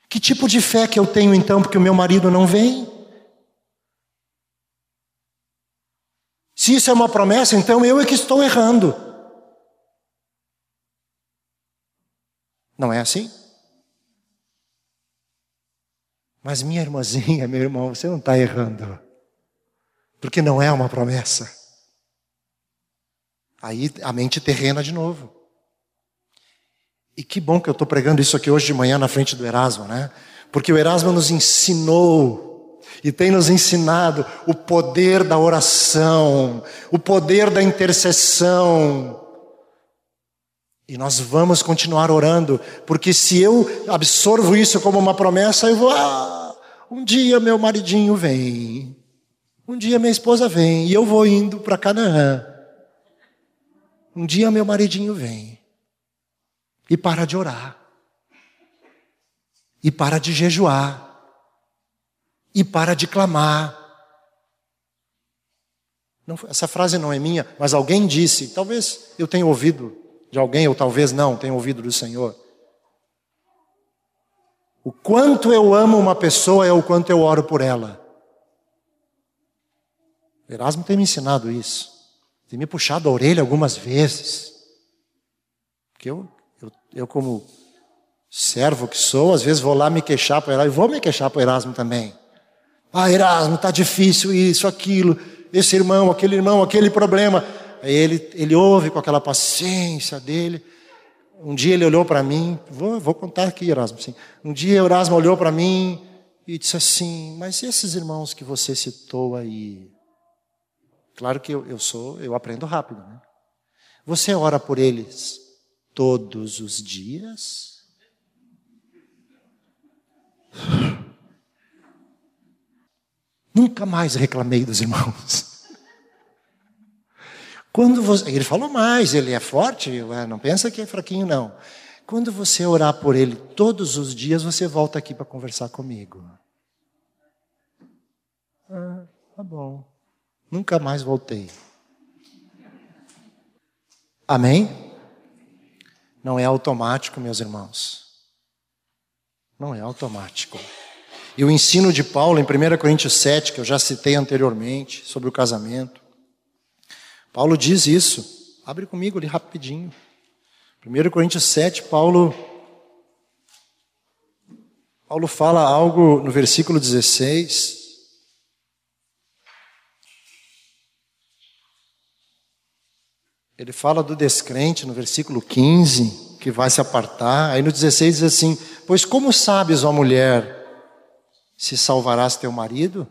[SPEAKER 1] Que tipo de fé que eu tenho então porque o meu marido não vem? Se isso é uma promessa, então eu é que estou errando. Não é assim? Mas minha irmãzinha, meu irmão, você não está errando porque não é uma promessa. Aí a mente terrena de novo. E que bom que eu estou pregando isso aqui hoje de manhã na frente do Erasmo, né? Porque o Erasmo nos ensinou e tem nos ensinado o poder da oração, o poder da intercessão. E nós vamos continuar orando, porque se eu absorvo isso como uma promessa, eu vou, ah, um dia meu maridinho vem. Um dia minha esposa vem e eu vou indo para Canaã. Um dia meu maridinho vem e para de orar. e para de jejuar e para de clamar. Não, essa frase não é minha, mas alguém disse, talvez eu tenha ouvido de alguém, ou talvez não, tenha ouvido do Senhor. O quanto eu amo uma pessoa é o quanto eu oro por ela. Erasmo tem me ensinado isso. Tem me puxado a orelha algumas vezes. Porque eu, eu, eu como servo que sou, às vezes vou lá me queixar para Erasmo, e vou me queixar para Erasmo também. Ah, Erasmo, está difícil isso, aquilo, esse irmão, aquele irmão, aquele problema. Aí ele, ele ouve com aquela paciência dele. Um dia ele olhou para mim, vou, vou contar aqui, Erasmo. Sim. Um dia Erasmo olhou para mim e disse assim: Mas esses irmãos que você citou aí? Claro que eu, eu sou, eu aprendo rápido, né? Você ora por eles todos os dias? Nunca mais reclamei dos irmãos. Quando você, ele falou mais, ele é forte, não pensa que é fraquinho, não. Quando você orar por ele todos os dias, você volta aqui para conversar comigo. Ah, tá bom. Nunca mais voltei. Amém? Não é automático, meus irmãos. Não é automático. E o ensino de Paulo em 1 Coríntios 7, que eu já citei anteriormente, sobre o casamento, Paulo diz isso. Abre comigo ali rapidinho. 1 Coríntios 7, Paulo Paulo fala algo no versículo 16. Ele fala do descrente no versículo 15, que vai se apartar. Aí no 16 diz assim: Pois como sabes, ó mulher, se salvarás teu marido?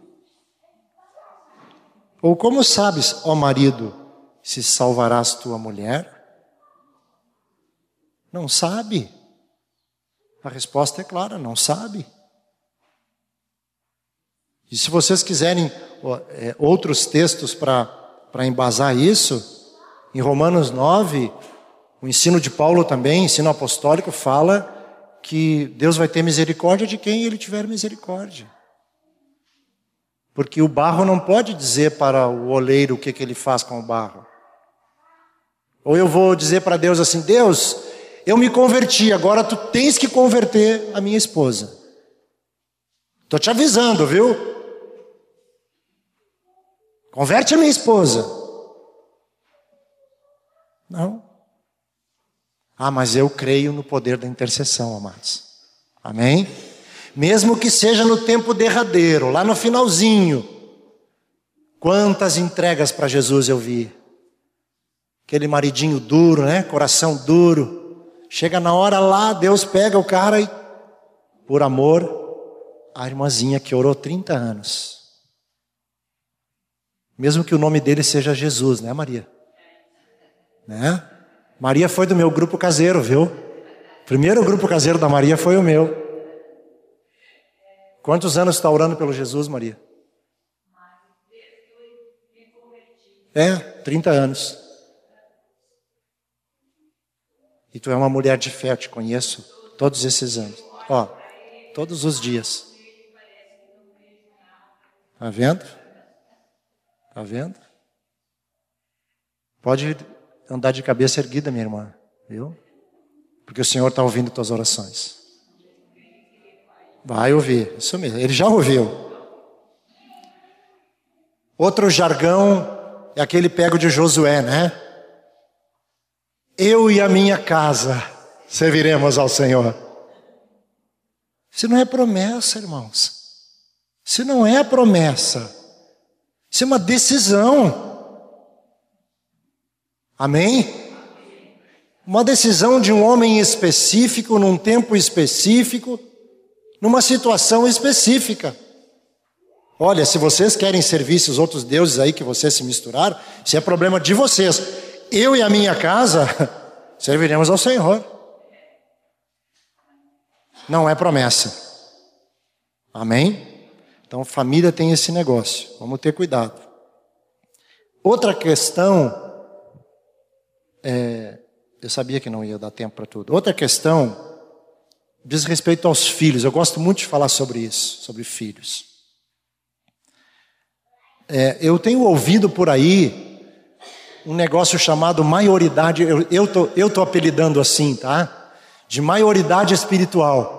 [SPEAKER 1] Ou como sabes, ó marido, se salvarás tua mulher? Não sabe. A resposta é clara: não sabe. E se vocês quiserem é, outros textos para embasar isso, em Romanos 9, o ensino de Paulo também, ensino apostólico, fala que Deus vai ter misericórdia de quem ele tiver misericórdia. Porque o barro não pode dizer para o oleiro o que, que ele faz com o barro. Ou eu vou dizer para Deus assim: Deus, eu me converti, agora tu tens que converter a minha esposa. Estou te avisando, viu? Converte a minha esposa. Não. Ah, mas eu creio no poder da intercessão, amados. Amém? Mesmo que seja no tempo derradeiro, lá no finalzinho. Quantas entregas para Jesus eu vi. Aquele maridinho duro, né? Coração duro. Chega na hora lá, Deus pega o cara e, por amor, a irmãzinha que orou 30 anos. Mesmo que o nome dele seja Jesus, né, Maria? Né? Maria foi do meu grupo caseiro, viu? Primeiro grupo caseiro da Maria foi o meu. Quantos anos está orando pelo Jesus, Maria? É, 30 anos. E tu é uma mulher de fé, eu te conheço todos esses anos. Ó, todos os dias. Tá vendo? Tá vendo? Pode andar de cabeça erguida, minha irmã, viu? Porque o Senhor está ouvindo tuas orações. Vai ouvir, isso mesmo. Ele já ouviu. Outro jargão é aquele pego de Josué, né? eu e a minha casa serviremos ao Senhor. Isso não é promessa, irmãos. Isso não é promessa. Isso é uma decisão. Amém? Uma decisão de um homem específico, num tempo específico, numa situação específica. Olha, se vocês querem servir esses outros deuses aí que vocês se misturaram, isso é problema de vocês eu e a minha casa serviremos ao Senhor. Não é promessa. Amém? Então, família tem esse negócio. Vamos ter cuidado. Outra questão. É, eu sabia que não ia dar tempo para tudo. Outra questão diz respeito aos filhos. Eu gosto muito de falar sobre isso, sobre filhos. É, eu tenho ouvido por aí um negócio chamado maioridade, eu, eu, tô, eu tô apelidando assim, tá? De maioridade espiritual.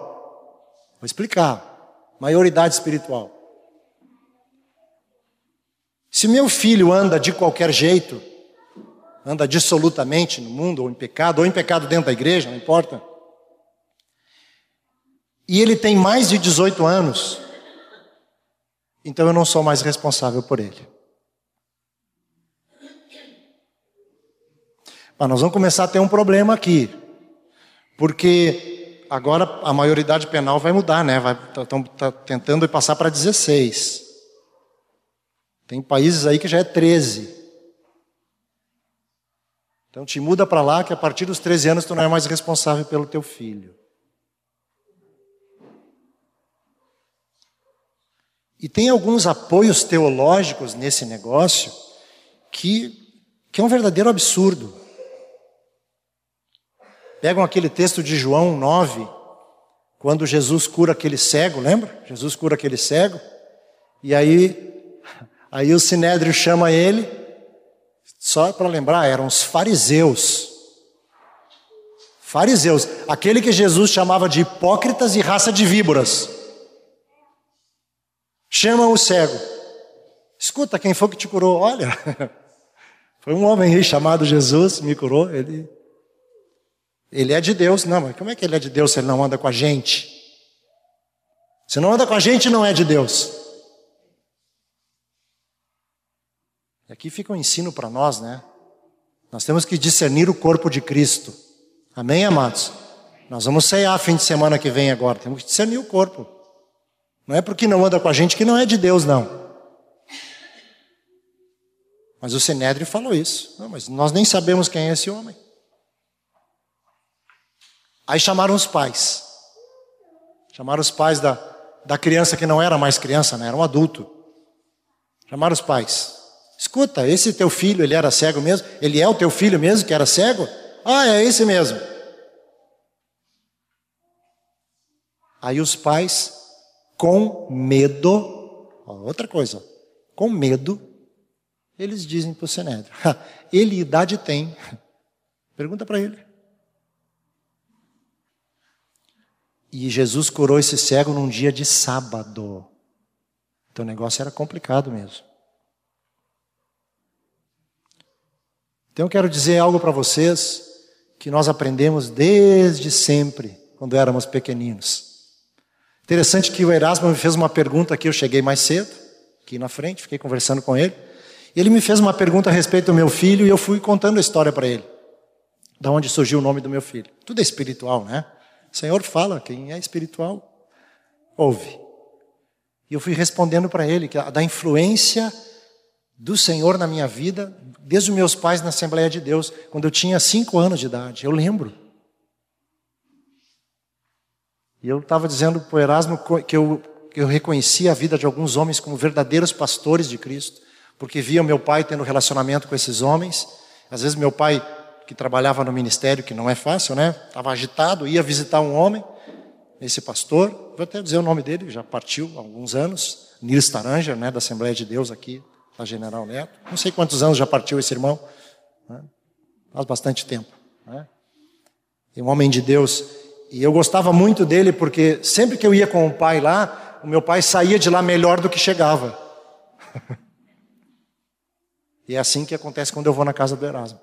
[SPEAKER 1] Vou explicar. Maioridade espiritual. Se meu filho anda de qualquer jeito, anda dissolutamente no mundo, ou em pecado, ou em pecado dentro da igreja, não importa, e ele tem mais de 18 anos, então eu não sou mais responsável por ele. Mas nós vamos começar a ter um problema aqui, porque agora a maioridade penal vai mudar, né? Estão tá, tentando passar para 16. Tem países aí que já é 13. Então te muda para lá que a partir dos 13 anos tu não é mais responsável pelo teu filho. E tem alguns apoios teológicos nesse negócio que, que é um verdadeiro absurdo. Pegam aquele texto de João 9, quando Jesus cura aquele cego, lembra? Jesus cura aquele cego, e aí, aí o sinédrio chama ele, só para lembrar, eram os fariseus. Fariseus, aquele que Jesus chamava de hipócritas e raça de víboras. Chama o cego. Escuta, quem foi que te curou? Olha, foi um homem aí chamado Jesus, me curou. Ele, ele é de Deus. Não, mas como é que ele é de Deus se ele não anda com a gente? Se não anda com a gente, não é de Deus. E aqui fica um ensino para nós, né? Nós temos que discernir o corpo de Cristo. Amém, amados? Nós vamos cear fim de semana que vem agora. Temos que discernir o corpo. Não é porque não anda com a gente que não é de Deus, não. Mas o Sinédrio falou isso. Não, mas nós nem sabemos quem é esse homem. Aí chamaram os pais. Chamaram os pais da, da criança que não era mais criança, né? era um adulto. Chamaram os pais. Escuta, esse teu filho, ele era cego mesmo? Ele é o teu filho mesmo que era cego? Ah, é esse mesmo. Aí os pais com medo, outra coisa, com medo, eles dizem para o Sinédrio: ele idade tem. Pergunta para ele. E Jesus curou esse cego num dia de sábado. Então o negócio era complicado mesmo. Então eu quero dizer algo para vocês que nós aprendemos desde sempre, quando éramos pequeninos. Interessante que o Erasmo me fez uma pergunta aqui, eu cheguei mais cedo, aqui na frente, fiquei conversando com ele. Ele me fez uma pergunta a respeito do meu filho e eu fui contando a história para ele. Da onde surgiu o nome do meu filho. Tudo é espiritual, né? O Senhor fala, quem é espiritual, ouve. E eu fui respondendo para ele que da influência do Senhor na minha vida, desde os meus pais na Assembleia de Deus, quando eu tinha cinco anos de idade. Eu lembro. E eu estava dizendo para o Erasmo que eu, que eu reconhecia a vida de alguns homens como verdadeiros pastores de Cristo, porque via meu pai tendo relacionamento com esses homens. Às vezes meu pai, que trabalhava no ministério, que não é fácil, né? Estava agitado, ia visitar um homem, esse pastor, vou até dizer o nome dele, já partiu há alguns anos, Nils Taranger, né, da Assembleia de Deus aqui, General Neto. Não sei quantos anos já partiu esse irmão, né? faz bastante tempo. Né? E um homem de Deus e eu gostava muito dele porque sempre que eu ia com o pai lá, o meu pai saía de lá melhor do que chegava. e é assim que acontece quando eu vou na casa do Erasmo.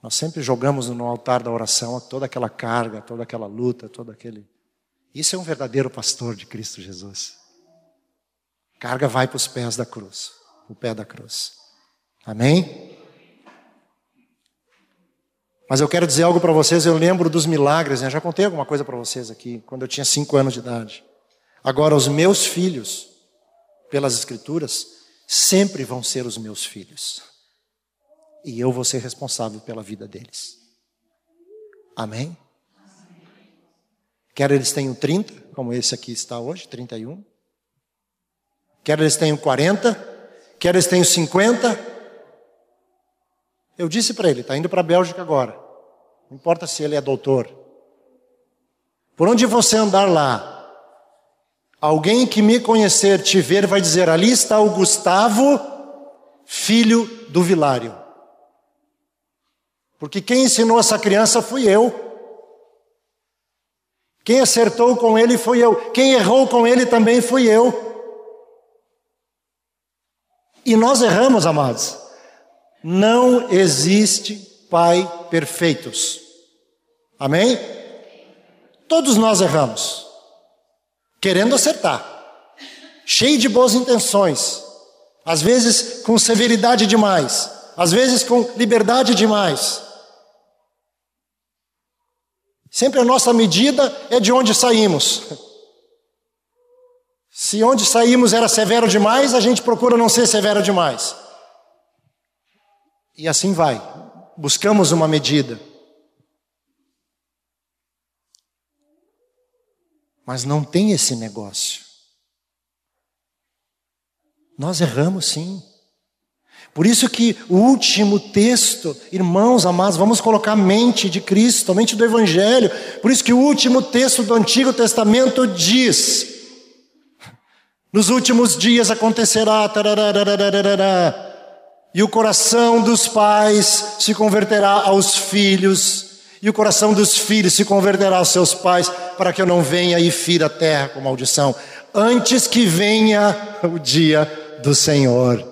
[SPEAKER 1] Nós sempre jogamos no altar da oração toda aquela carga, toda aquela luta, todo aquele. Isso é um verdadeiro pastor de Cristo Jesus. Carga vai para os pés da cruz, o pé da cruz. Amém? Mas eu quero dizer algo para vocês, eu lembro dos milagres, né? já contei alguma coisa para vocês aqui, quando eu tinha cinco anos de idade. Agora, os meus filhos, pelas Escrituras, sempre vão ser os meus filhos. E eu vou ser responsável pela vida deles. Amém? Quer eles tenham 30, como esse aqui está hoje, 31. Quer eles tenham 40, quer eles tenham 50, eu disse para ele, está indo para a Bélgica agora. Não importa se ele é doutor. Por onde você andar lá, alguém que me conhecer, te ver, vai dizer: ali está o Gustavo, filho do Vilário. Porque quem ensinou essa criança fui eu. Quem acertou com ele fui eu. Quem errou com ele também fui eu. E nós erramos, amados. Não existe pai perfeitos. Amém? Todos nós erramos, querendo acertar, cheio de boas intenções, às vezes com severidade demais, às vezes com liberdade demais. Sempre a nossa medida é de onde saímos. Se onde saímos era severo demais, a gente procura não ser severo demais. E assim vai. Buscamos uma medida. Mas não tem esse negócio. Nós erramos sim. Por isso que o último texto, irmãos amados, vamos colocar a mente de Cristo, a mente do Evangelho. Por isso que o último texto do Antigo Testamento diz: nos últimos dias acontecerá, e o coração dos pais se converterá aos filhos, e o coração dos filhos se converterá aos seus pais, para que eu não venha e fira a terra com maldição, antes que venha o dia do Senhor.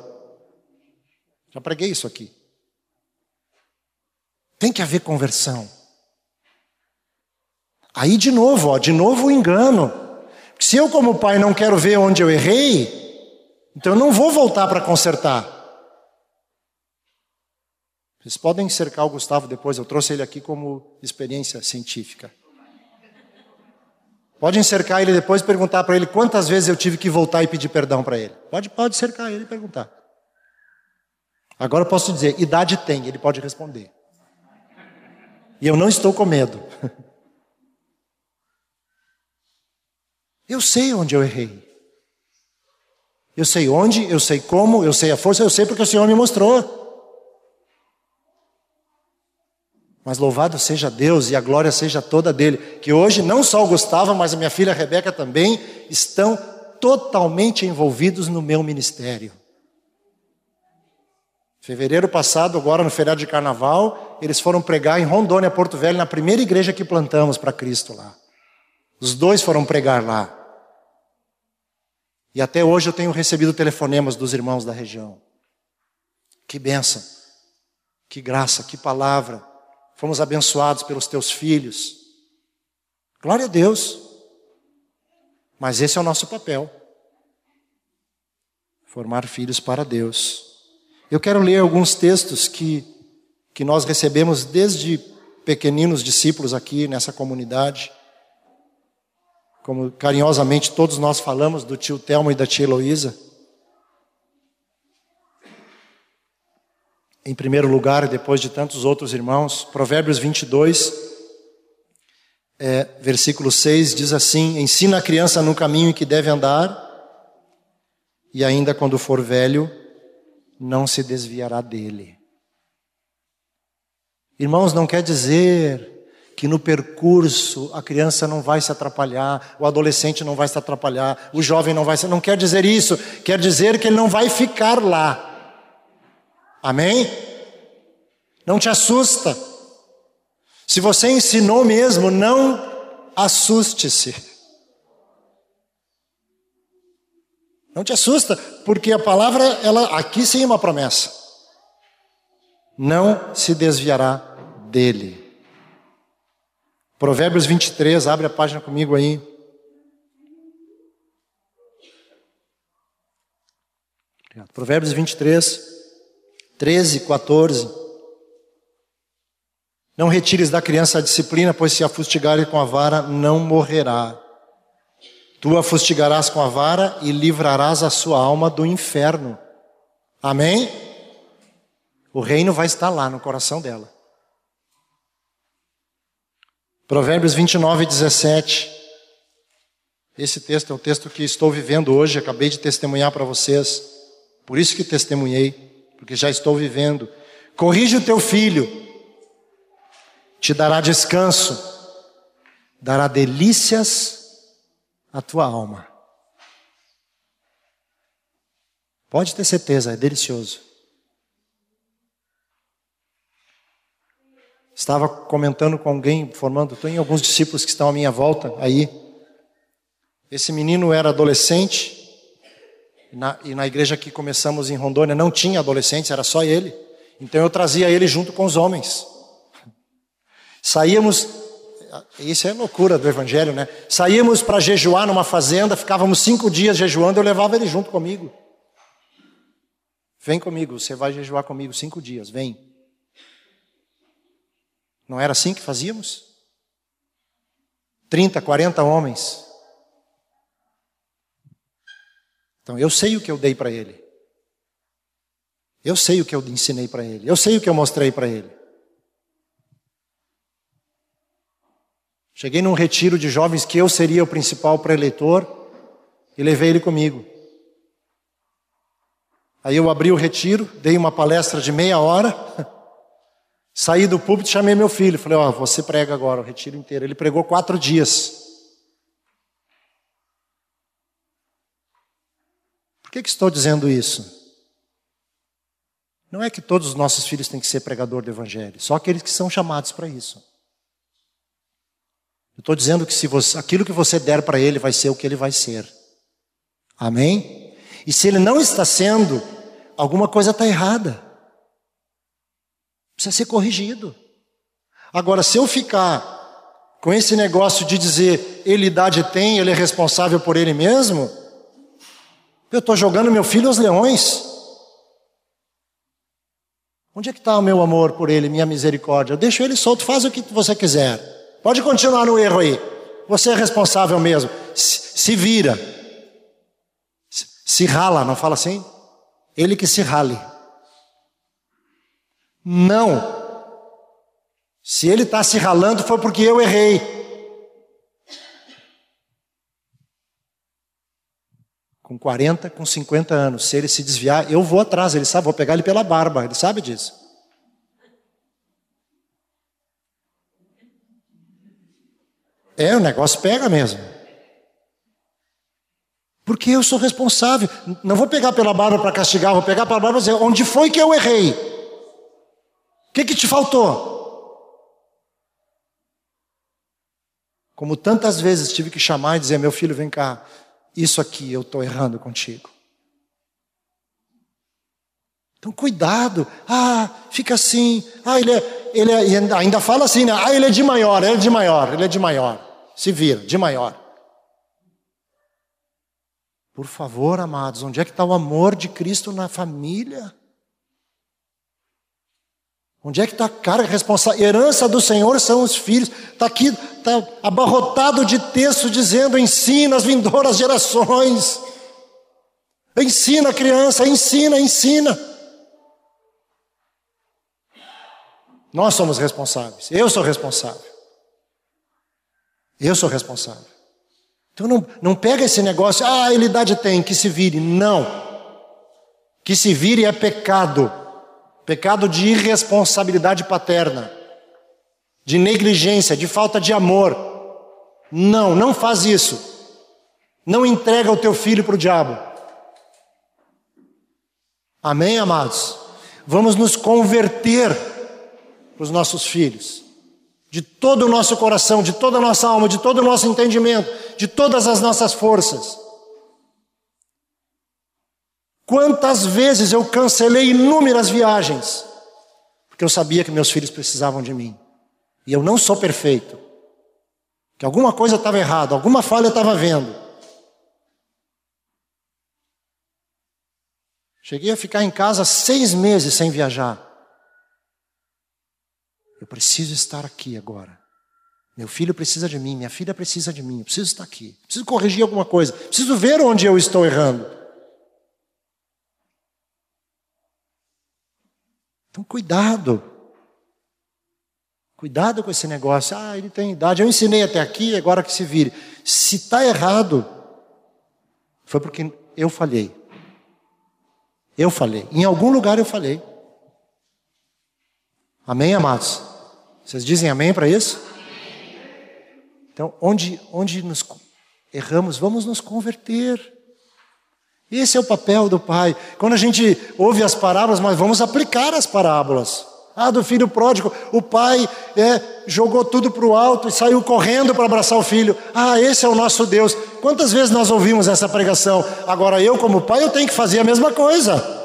[SPEAKER 1] Já preguei isso aqui. Tem que haver conversão. Aí de novo, ó, de novo o engano. Se eu, como pai, não quero ver onde eu errei, então eu não vou voltar para consertar. Vocês podem cercar o Gustavo depois, eu trouxe ele aqui como experiência científica. Podem cercar ele depois e perguntar para ele quantas vezes eu tive que voltar e pedir perdão para ele. Pode, pode cercar ele e perguntar. Agora eu posso dizer, idade tem, ele pode responder. E eu não estou com medo. Eu sei onde eu errei. Eu sei onde, eu sei como, eu sei a força, eu sei porque o Senhor me mostrou. Mas louvado seja Deus e a glória seja toda dele, que hoje não só o Gustavo, mas a minha filha Rebeca também estão totalmente envolvidos no meu ministério. Fevereiro passado, agora no feriado de carnaval, eles foram pregar em Rondônia, Porto Velho, na primeira igreja que plantamos para Cristo lá. Os dois foram pregar lá. E até hoje eu tenho recebido telefonemas dos irmãos da região. Que bênção, que graça, que palavra. Fomos abençoados pelos teus filhos. Glória a Deus. Mas esse é o nosso papel. Formar filhos para Deus. Eu quero ler alguns textos que, que nós recebemos desde pequeninos discípulos aqui nessa comunidade. Como carinhosamente todos nós falamos do tio Telmo e da tia Heloísa. Em primeiro lugar, depois de tantos outros irmãos, Provérbios 22, é, versículo 6 diz assim: Ensina a criança no caminho em que deve andar, e ainda quando for velho, não se desviará dele. Irmãos, não quer dizer que no percurso a criança não vai se atrapalhar, o adolescente não vai se atrapalhar, o jovem não vai se. Não quer dizer isso, quer dizer que ele não vai ficar lá. Amém? Não te assusta. Se você ensinou mesmo, não assuste-se. Não te assusta, porque a palavra, ela aqui sim é uma promessa. Não se desviará dele. Provérbios 23, abre a página comigo aí. Provérbios 23, 13, 14. Não retires da criança a disciplina, pois se a com a vara, não morrerá. Tu a fustigarás com a vara e livrarás a sua alma do inferno. Amém? O reino vai estar lá no coração dela. Provérbios 29, 17. Esse texto é o texto que estou vivendo hoje, acabei de testemunhar para vocês. Por isso que testemunhei, porque já estou vivendo. Corrige o teu filho, te dará descanso dará delícias à tua alma. Pode ter certeza, é delicioso. Estava comentando com alguém, formando, estou em alguns discípulos que estão à minha volta aí. Esse menino era adolescente, e na, e na igreja que começamos em Rondônia não tinha adolescentes, era só ele. Então eu trazia ele junto com os homens. Saíamos, isso é loucura do evangelho, né? Saíamos para jejuar numa fazenda, ficávamos cinco dias jejuando, eu levava ele junto comigo. Vem comigo, você vai jejuar comigo cinco dias, vem. Não era assim que fazíamos? 30, 40 homens. Então eu sei o que eu dei para ele. Eu sei o que eu ensinei para ele. Eu sei o que eu mostrei para ele. Cheguei num retiro de jovens que eu seria o principal preletor e levei ele comigo. Aí eu abri o retiro, dei uma palestra de meia hora, saí do púlpito e chamei meu filho. Falei, ó, oh, você prega agora o retiro inteiro. Ele pregou quatro dias. Por que, que estou dizendo isso? Não é que todos os nossos filhos têm que ser pregador do Evangelho, só aqueles que são chamados para isso. Eu estou dizendo que se você, aquilo que você der para ele vai ser o que ele vai ser. Amém? E se ele não está sendo, alguma coisa está errada. Precisa ser corrigido. Agora, se eu ficar com esse negócio de dizer ele idade tem, ele é responsável por ele mesmo, eu estou jogando meu filho aos leões. Onde é que está o meu amor por ele, minha misericórdia? Eu deixo ele solto, faz o que você quiser. Pode continuar no erro aí. Você é responsável mesmo. Se, se vira. Se rala, não fala assim? Ele que se rale. Não. Se ele está se ralando, foi porque eu errei. Com 40, com 50 anos, se ele se desviar, eu vou atrás, ele sabe, vou pegar ele pela barba, ele sabe disso. É, o negócio pega mesmo. Porque eu sou responsável. Não vou pegar pela barba para castigar, vou pegar pela barba e dizer: onde foi que eu errei? O que, que te faltou? Como tantas vezes tive que chamar e dizer: meu filho, vem cá, isso aqui eu estou errando contigo. Então, cuidado. Ah, fica assim. Ah, ele é, ele é, ainda fala assim, né? Ah, ele é de maior, ele é de maior, ele é de maior. Se vira, de maior. Por favor, amados, onde é que está o amor de Cristo na família? Onde é que está a carga responsável? Herança do Senhor são os filhos. Está aqui, está abarrotado de texto dizendo: ensina as vindouras gerações. Ensina a criança, ensina, ensina. Nós somos responsáveis. Eu sou responsável. Eu sou responsável. Então não, não pega esse negócio, ah, ele idade tem, que se vire. Não. Que se vire é pecado. Pecado de irresponsabilidade paterna, de negligência, de falta de amor. Não, não faz isso. Não entrega o teu filho para o diabo. Amém, amados? Vamos nos converter para os nossos filhos de todo o nosso coração, de toda a nossa alma, de todo o nosso entendimento, de todas as nossas forças. Quantas vezes eu cancelei inúmeras viagens, porque eu sabia que meus filhos precisavam de mim. E eu não sou perfeito. Que alguma coisa estava errada, alguma falha estava vendo. Cheguei a ficar em casa seis meses sem viajar. Eu preciso estar aqui agora. Meu filho precisa de mim, minha filha precisa de mim, eu preciso estar aqui. Preciso corrigir alguma coisa, preciso ver onde eu estou errando. Então, cuidado. Cuidado com esse negócio. Ah, ele tem idade. Eu ensinei até aqui, agora que se vire. Se está errado, foi porque eu falhei. Eu falei. Em algum lugar eu falei. Amém, amados? Vocês dizem amém para isso? Então, onde, onde nos erramos, vamos nos converter. Esse é o papel do pai. Quando a gente ouve as parábolas, mas vamos aplicar as parábolas. Ah, do filho pródigo, o pai é, jogou tudo para o alto e saiu correndo para abraçar o filho. Ah, esse é o nosso Deus. Quantas vezes nós ouvimos essa pregação? Agora eu, como pai, eu tenho que fazer a mesma coisa.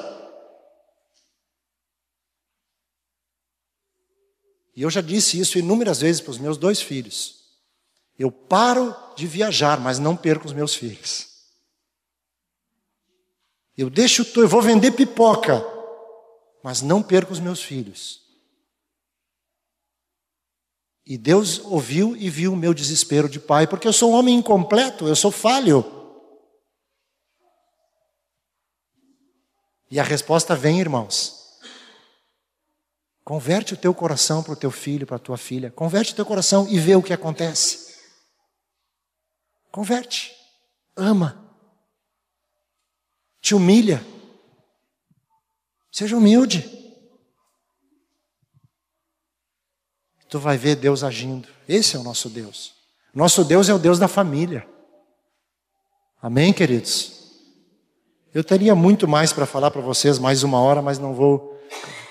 [SPEAKER 1] E eu já disse isso inúmeras vezes para os meus dois filhos. Eu paro de viajar, mas não perco os meus filhos. Eu deixo, eu vou vender pipoca, mas não perco os meus filhos. E Deus ouviu e viu o meu desespero de pai, porque eu sou um homem incompleto, eu sou falho. E a resposta vem, irmãos. Converte o teu coração para o teu filho, para a tua filha. Converte o teu coração e vê o que acontece. Converte. Ama. Te humilha. Seja humilde. Tu vai ver Deus agindo. Esse é o nosso Deus. Nosso Deus é o Deus da família. Amém, queridos? Eu teria muito mais para falar para vocês, mais uma hora, mas não vou.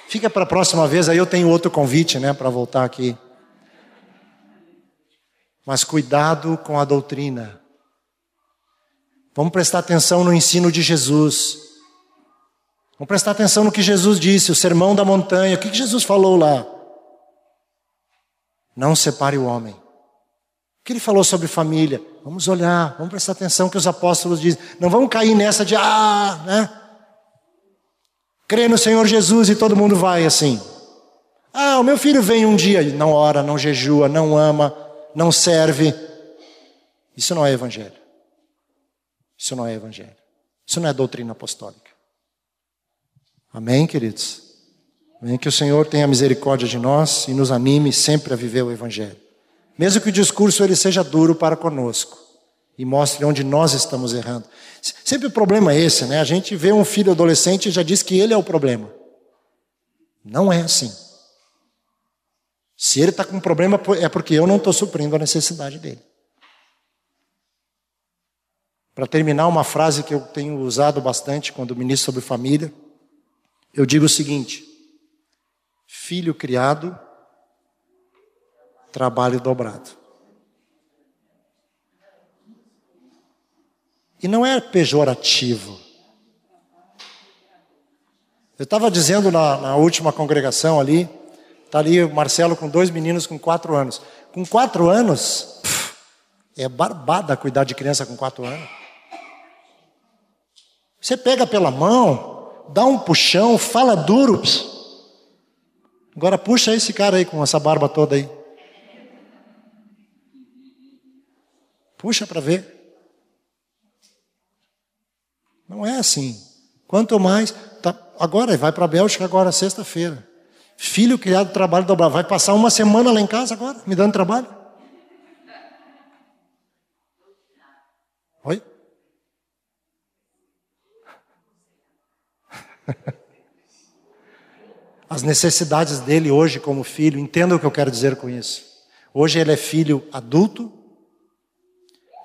[SPEAKER 1] Fica para a próxima vez, aí eu tenho outro convite, né, para voltar aqui. Mas cuidado com a doutrina. Vamos prestar atenção no ensino de Jesus. Vamos prestar atenção no que Jesus disse, o sermão da montanha. O que Jesus falou lá? Não separe o homem. O que ele falou sobre família? Vamos olhar, vamos prestar atenção no que os apóstolos dizem. Não vamos cair nessa de, ah, né? Crê no Senhor Jesus e todo mundo vai assim. Ah, o meu filho vem um dia, não ora, não jejua, não ama, não serve. Isso não é evangelho. Isso não é evangelho. Isso não é doutrina apostólica. Amém, queridos? Amém? Que o Senhor tenha misericórdia de nós e nos anime sempre a viver o Evangelho. Mesmo que o discurso ele seja duro para conosco e mostre onde nós estamos errando. Sempre o problema é esse, né? A gente vê um filho adolescente e já diz que ele é o problema. Não é assim. Se ele está com um problema, é porque eu não estou suprindo a necessidade dele. Para terminar, uma frase que eu tenho usado bastante quando ministro sobre família. Eu digo o seguinte: filho criado, trabalho dobrado. E não é pejorativo. Eu estava dizendo na, na, última congregação ali, está ali o Marcelo com dois meninos com quatro anos. Com quatro anos, pff, é barbada cuidar de criança com quatro anos. Você pega pela mão, dá um puxão, fala duro. Agora puxa esse cara aí com essa barba toda aí. Puxa para ver. Não é assim. Quanto mais. Tá, agora, vai para a Bélgica agora, sexta-feira. Filho criado trabalho dobrado. Vai passar uma semana lá em casa agora, me dando trabalho? As necessidades dele hoje como filho, entenda o que eu quero dizer com isso. Hoje ele é filho adulto,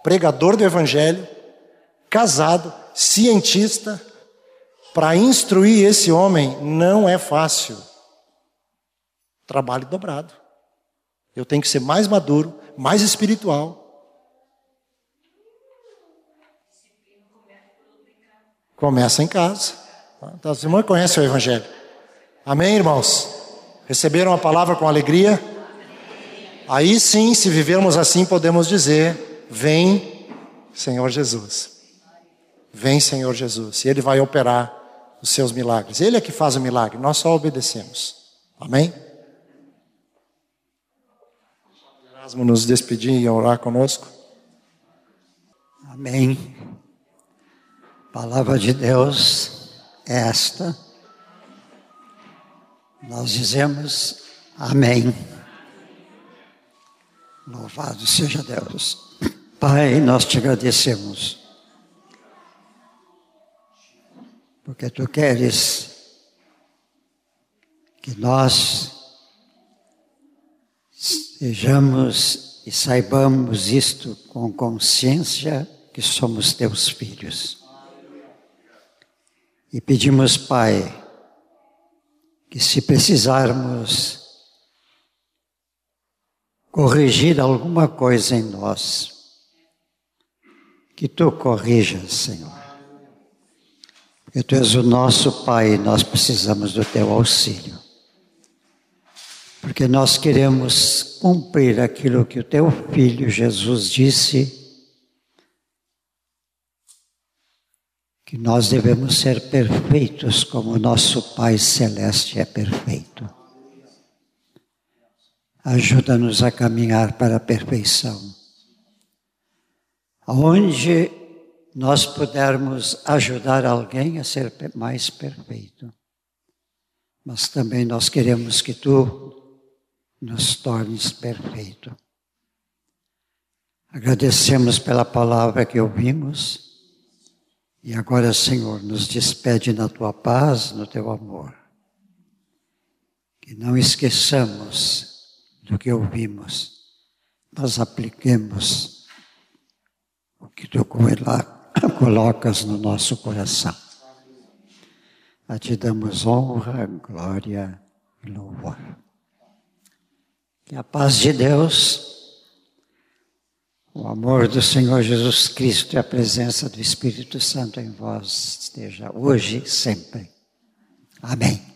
[SPEAKER 1] pregador do evangelho, casado, cientista. Para instruir esse homem não é fácil. Trabalho dobrado. Eu tenho que ser mais maduro, mais espiritual. Começa em casa. Então, os irmãos conhecem o Evangelho. Amém, irmãos? Receberam a palavra com alegria? Aí sim, se vivermos assim, podemos dizer: Vem, Senhor Jesus. Vem, Senhor Jesus. E Ele vai operar os seus milagres. Ele é que faz o milagre, nós só obedecemos. Amém? Erasmo nos despedir e orar conosco.
[SPEAKER 2] Amém. Palavra de Deus esta, nós dizemos amém. Louvado seja Deus. Pai, nós te agradecemos, porque tu queres que nós sejamos e saibamos isto com consciência que somos teus filhos. E pedimos, Pai, que se precisarmos corrigir alguma coisa em nós, que tu corrijas, Senhor. Porque tu és o nosso Pai e nós precisamos do teu auxílio. Porque nós queremos cumprir aquilo que o teu filho Jesus disse que nós devemos ser perfeitos como nosso Pai Celeste é perfeito. Ajuda-nos a caminhar para a perfeição. Onde nós pudermos ajudar alguém a ser mais perfeito. Mas também nós queremos que tu nos tornes perfeito. Agradecemos pela palavra que ouvimos e agora, Senhor, nos despede na tua paz, no teu amor. Que não esqueçamos do que ouvimos, mas apliquemos o que tu colocas no nosso coração. A ti damos honra, glória e louvor. Que a paz de Deus o amor do Senhor Jesus Cristo e a presença do Espírito Santo em vós esteja hoje e sempre. Amém.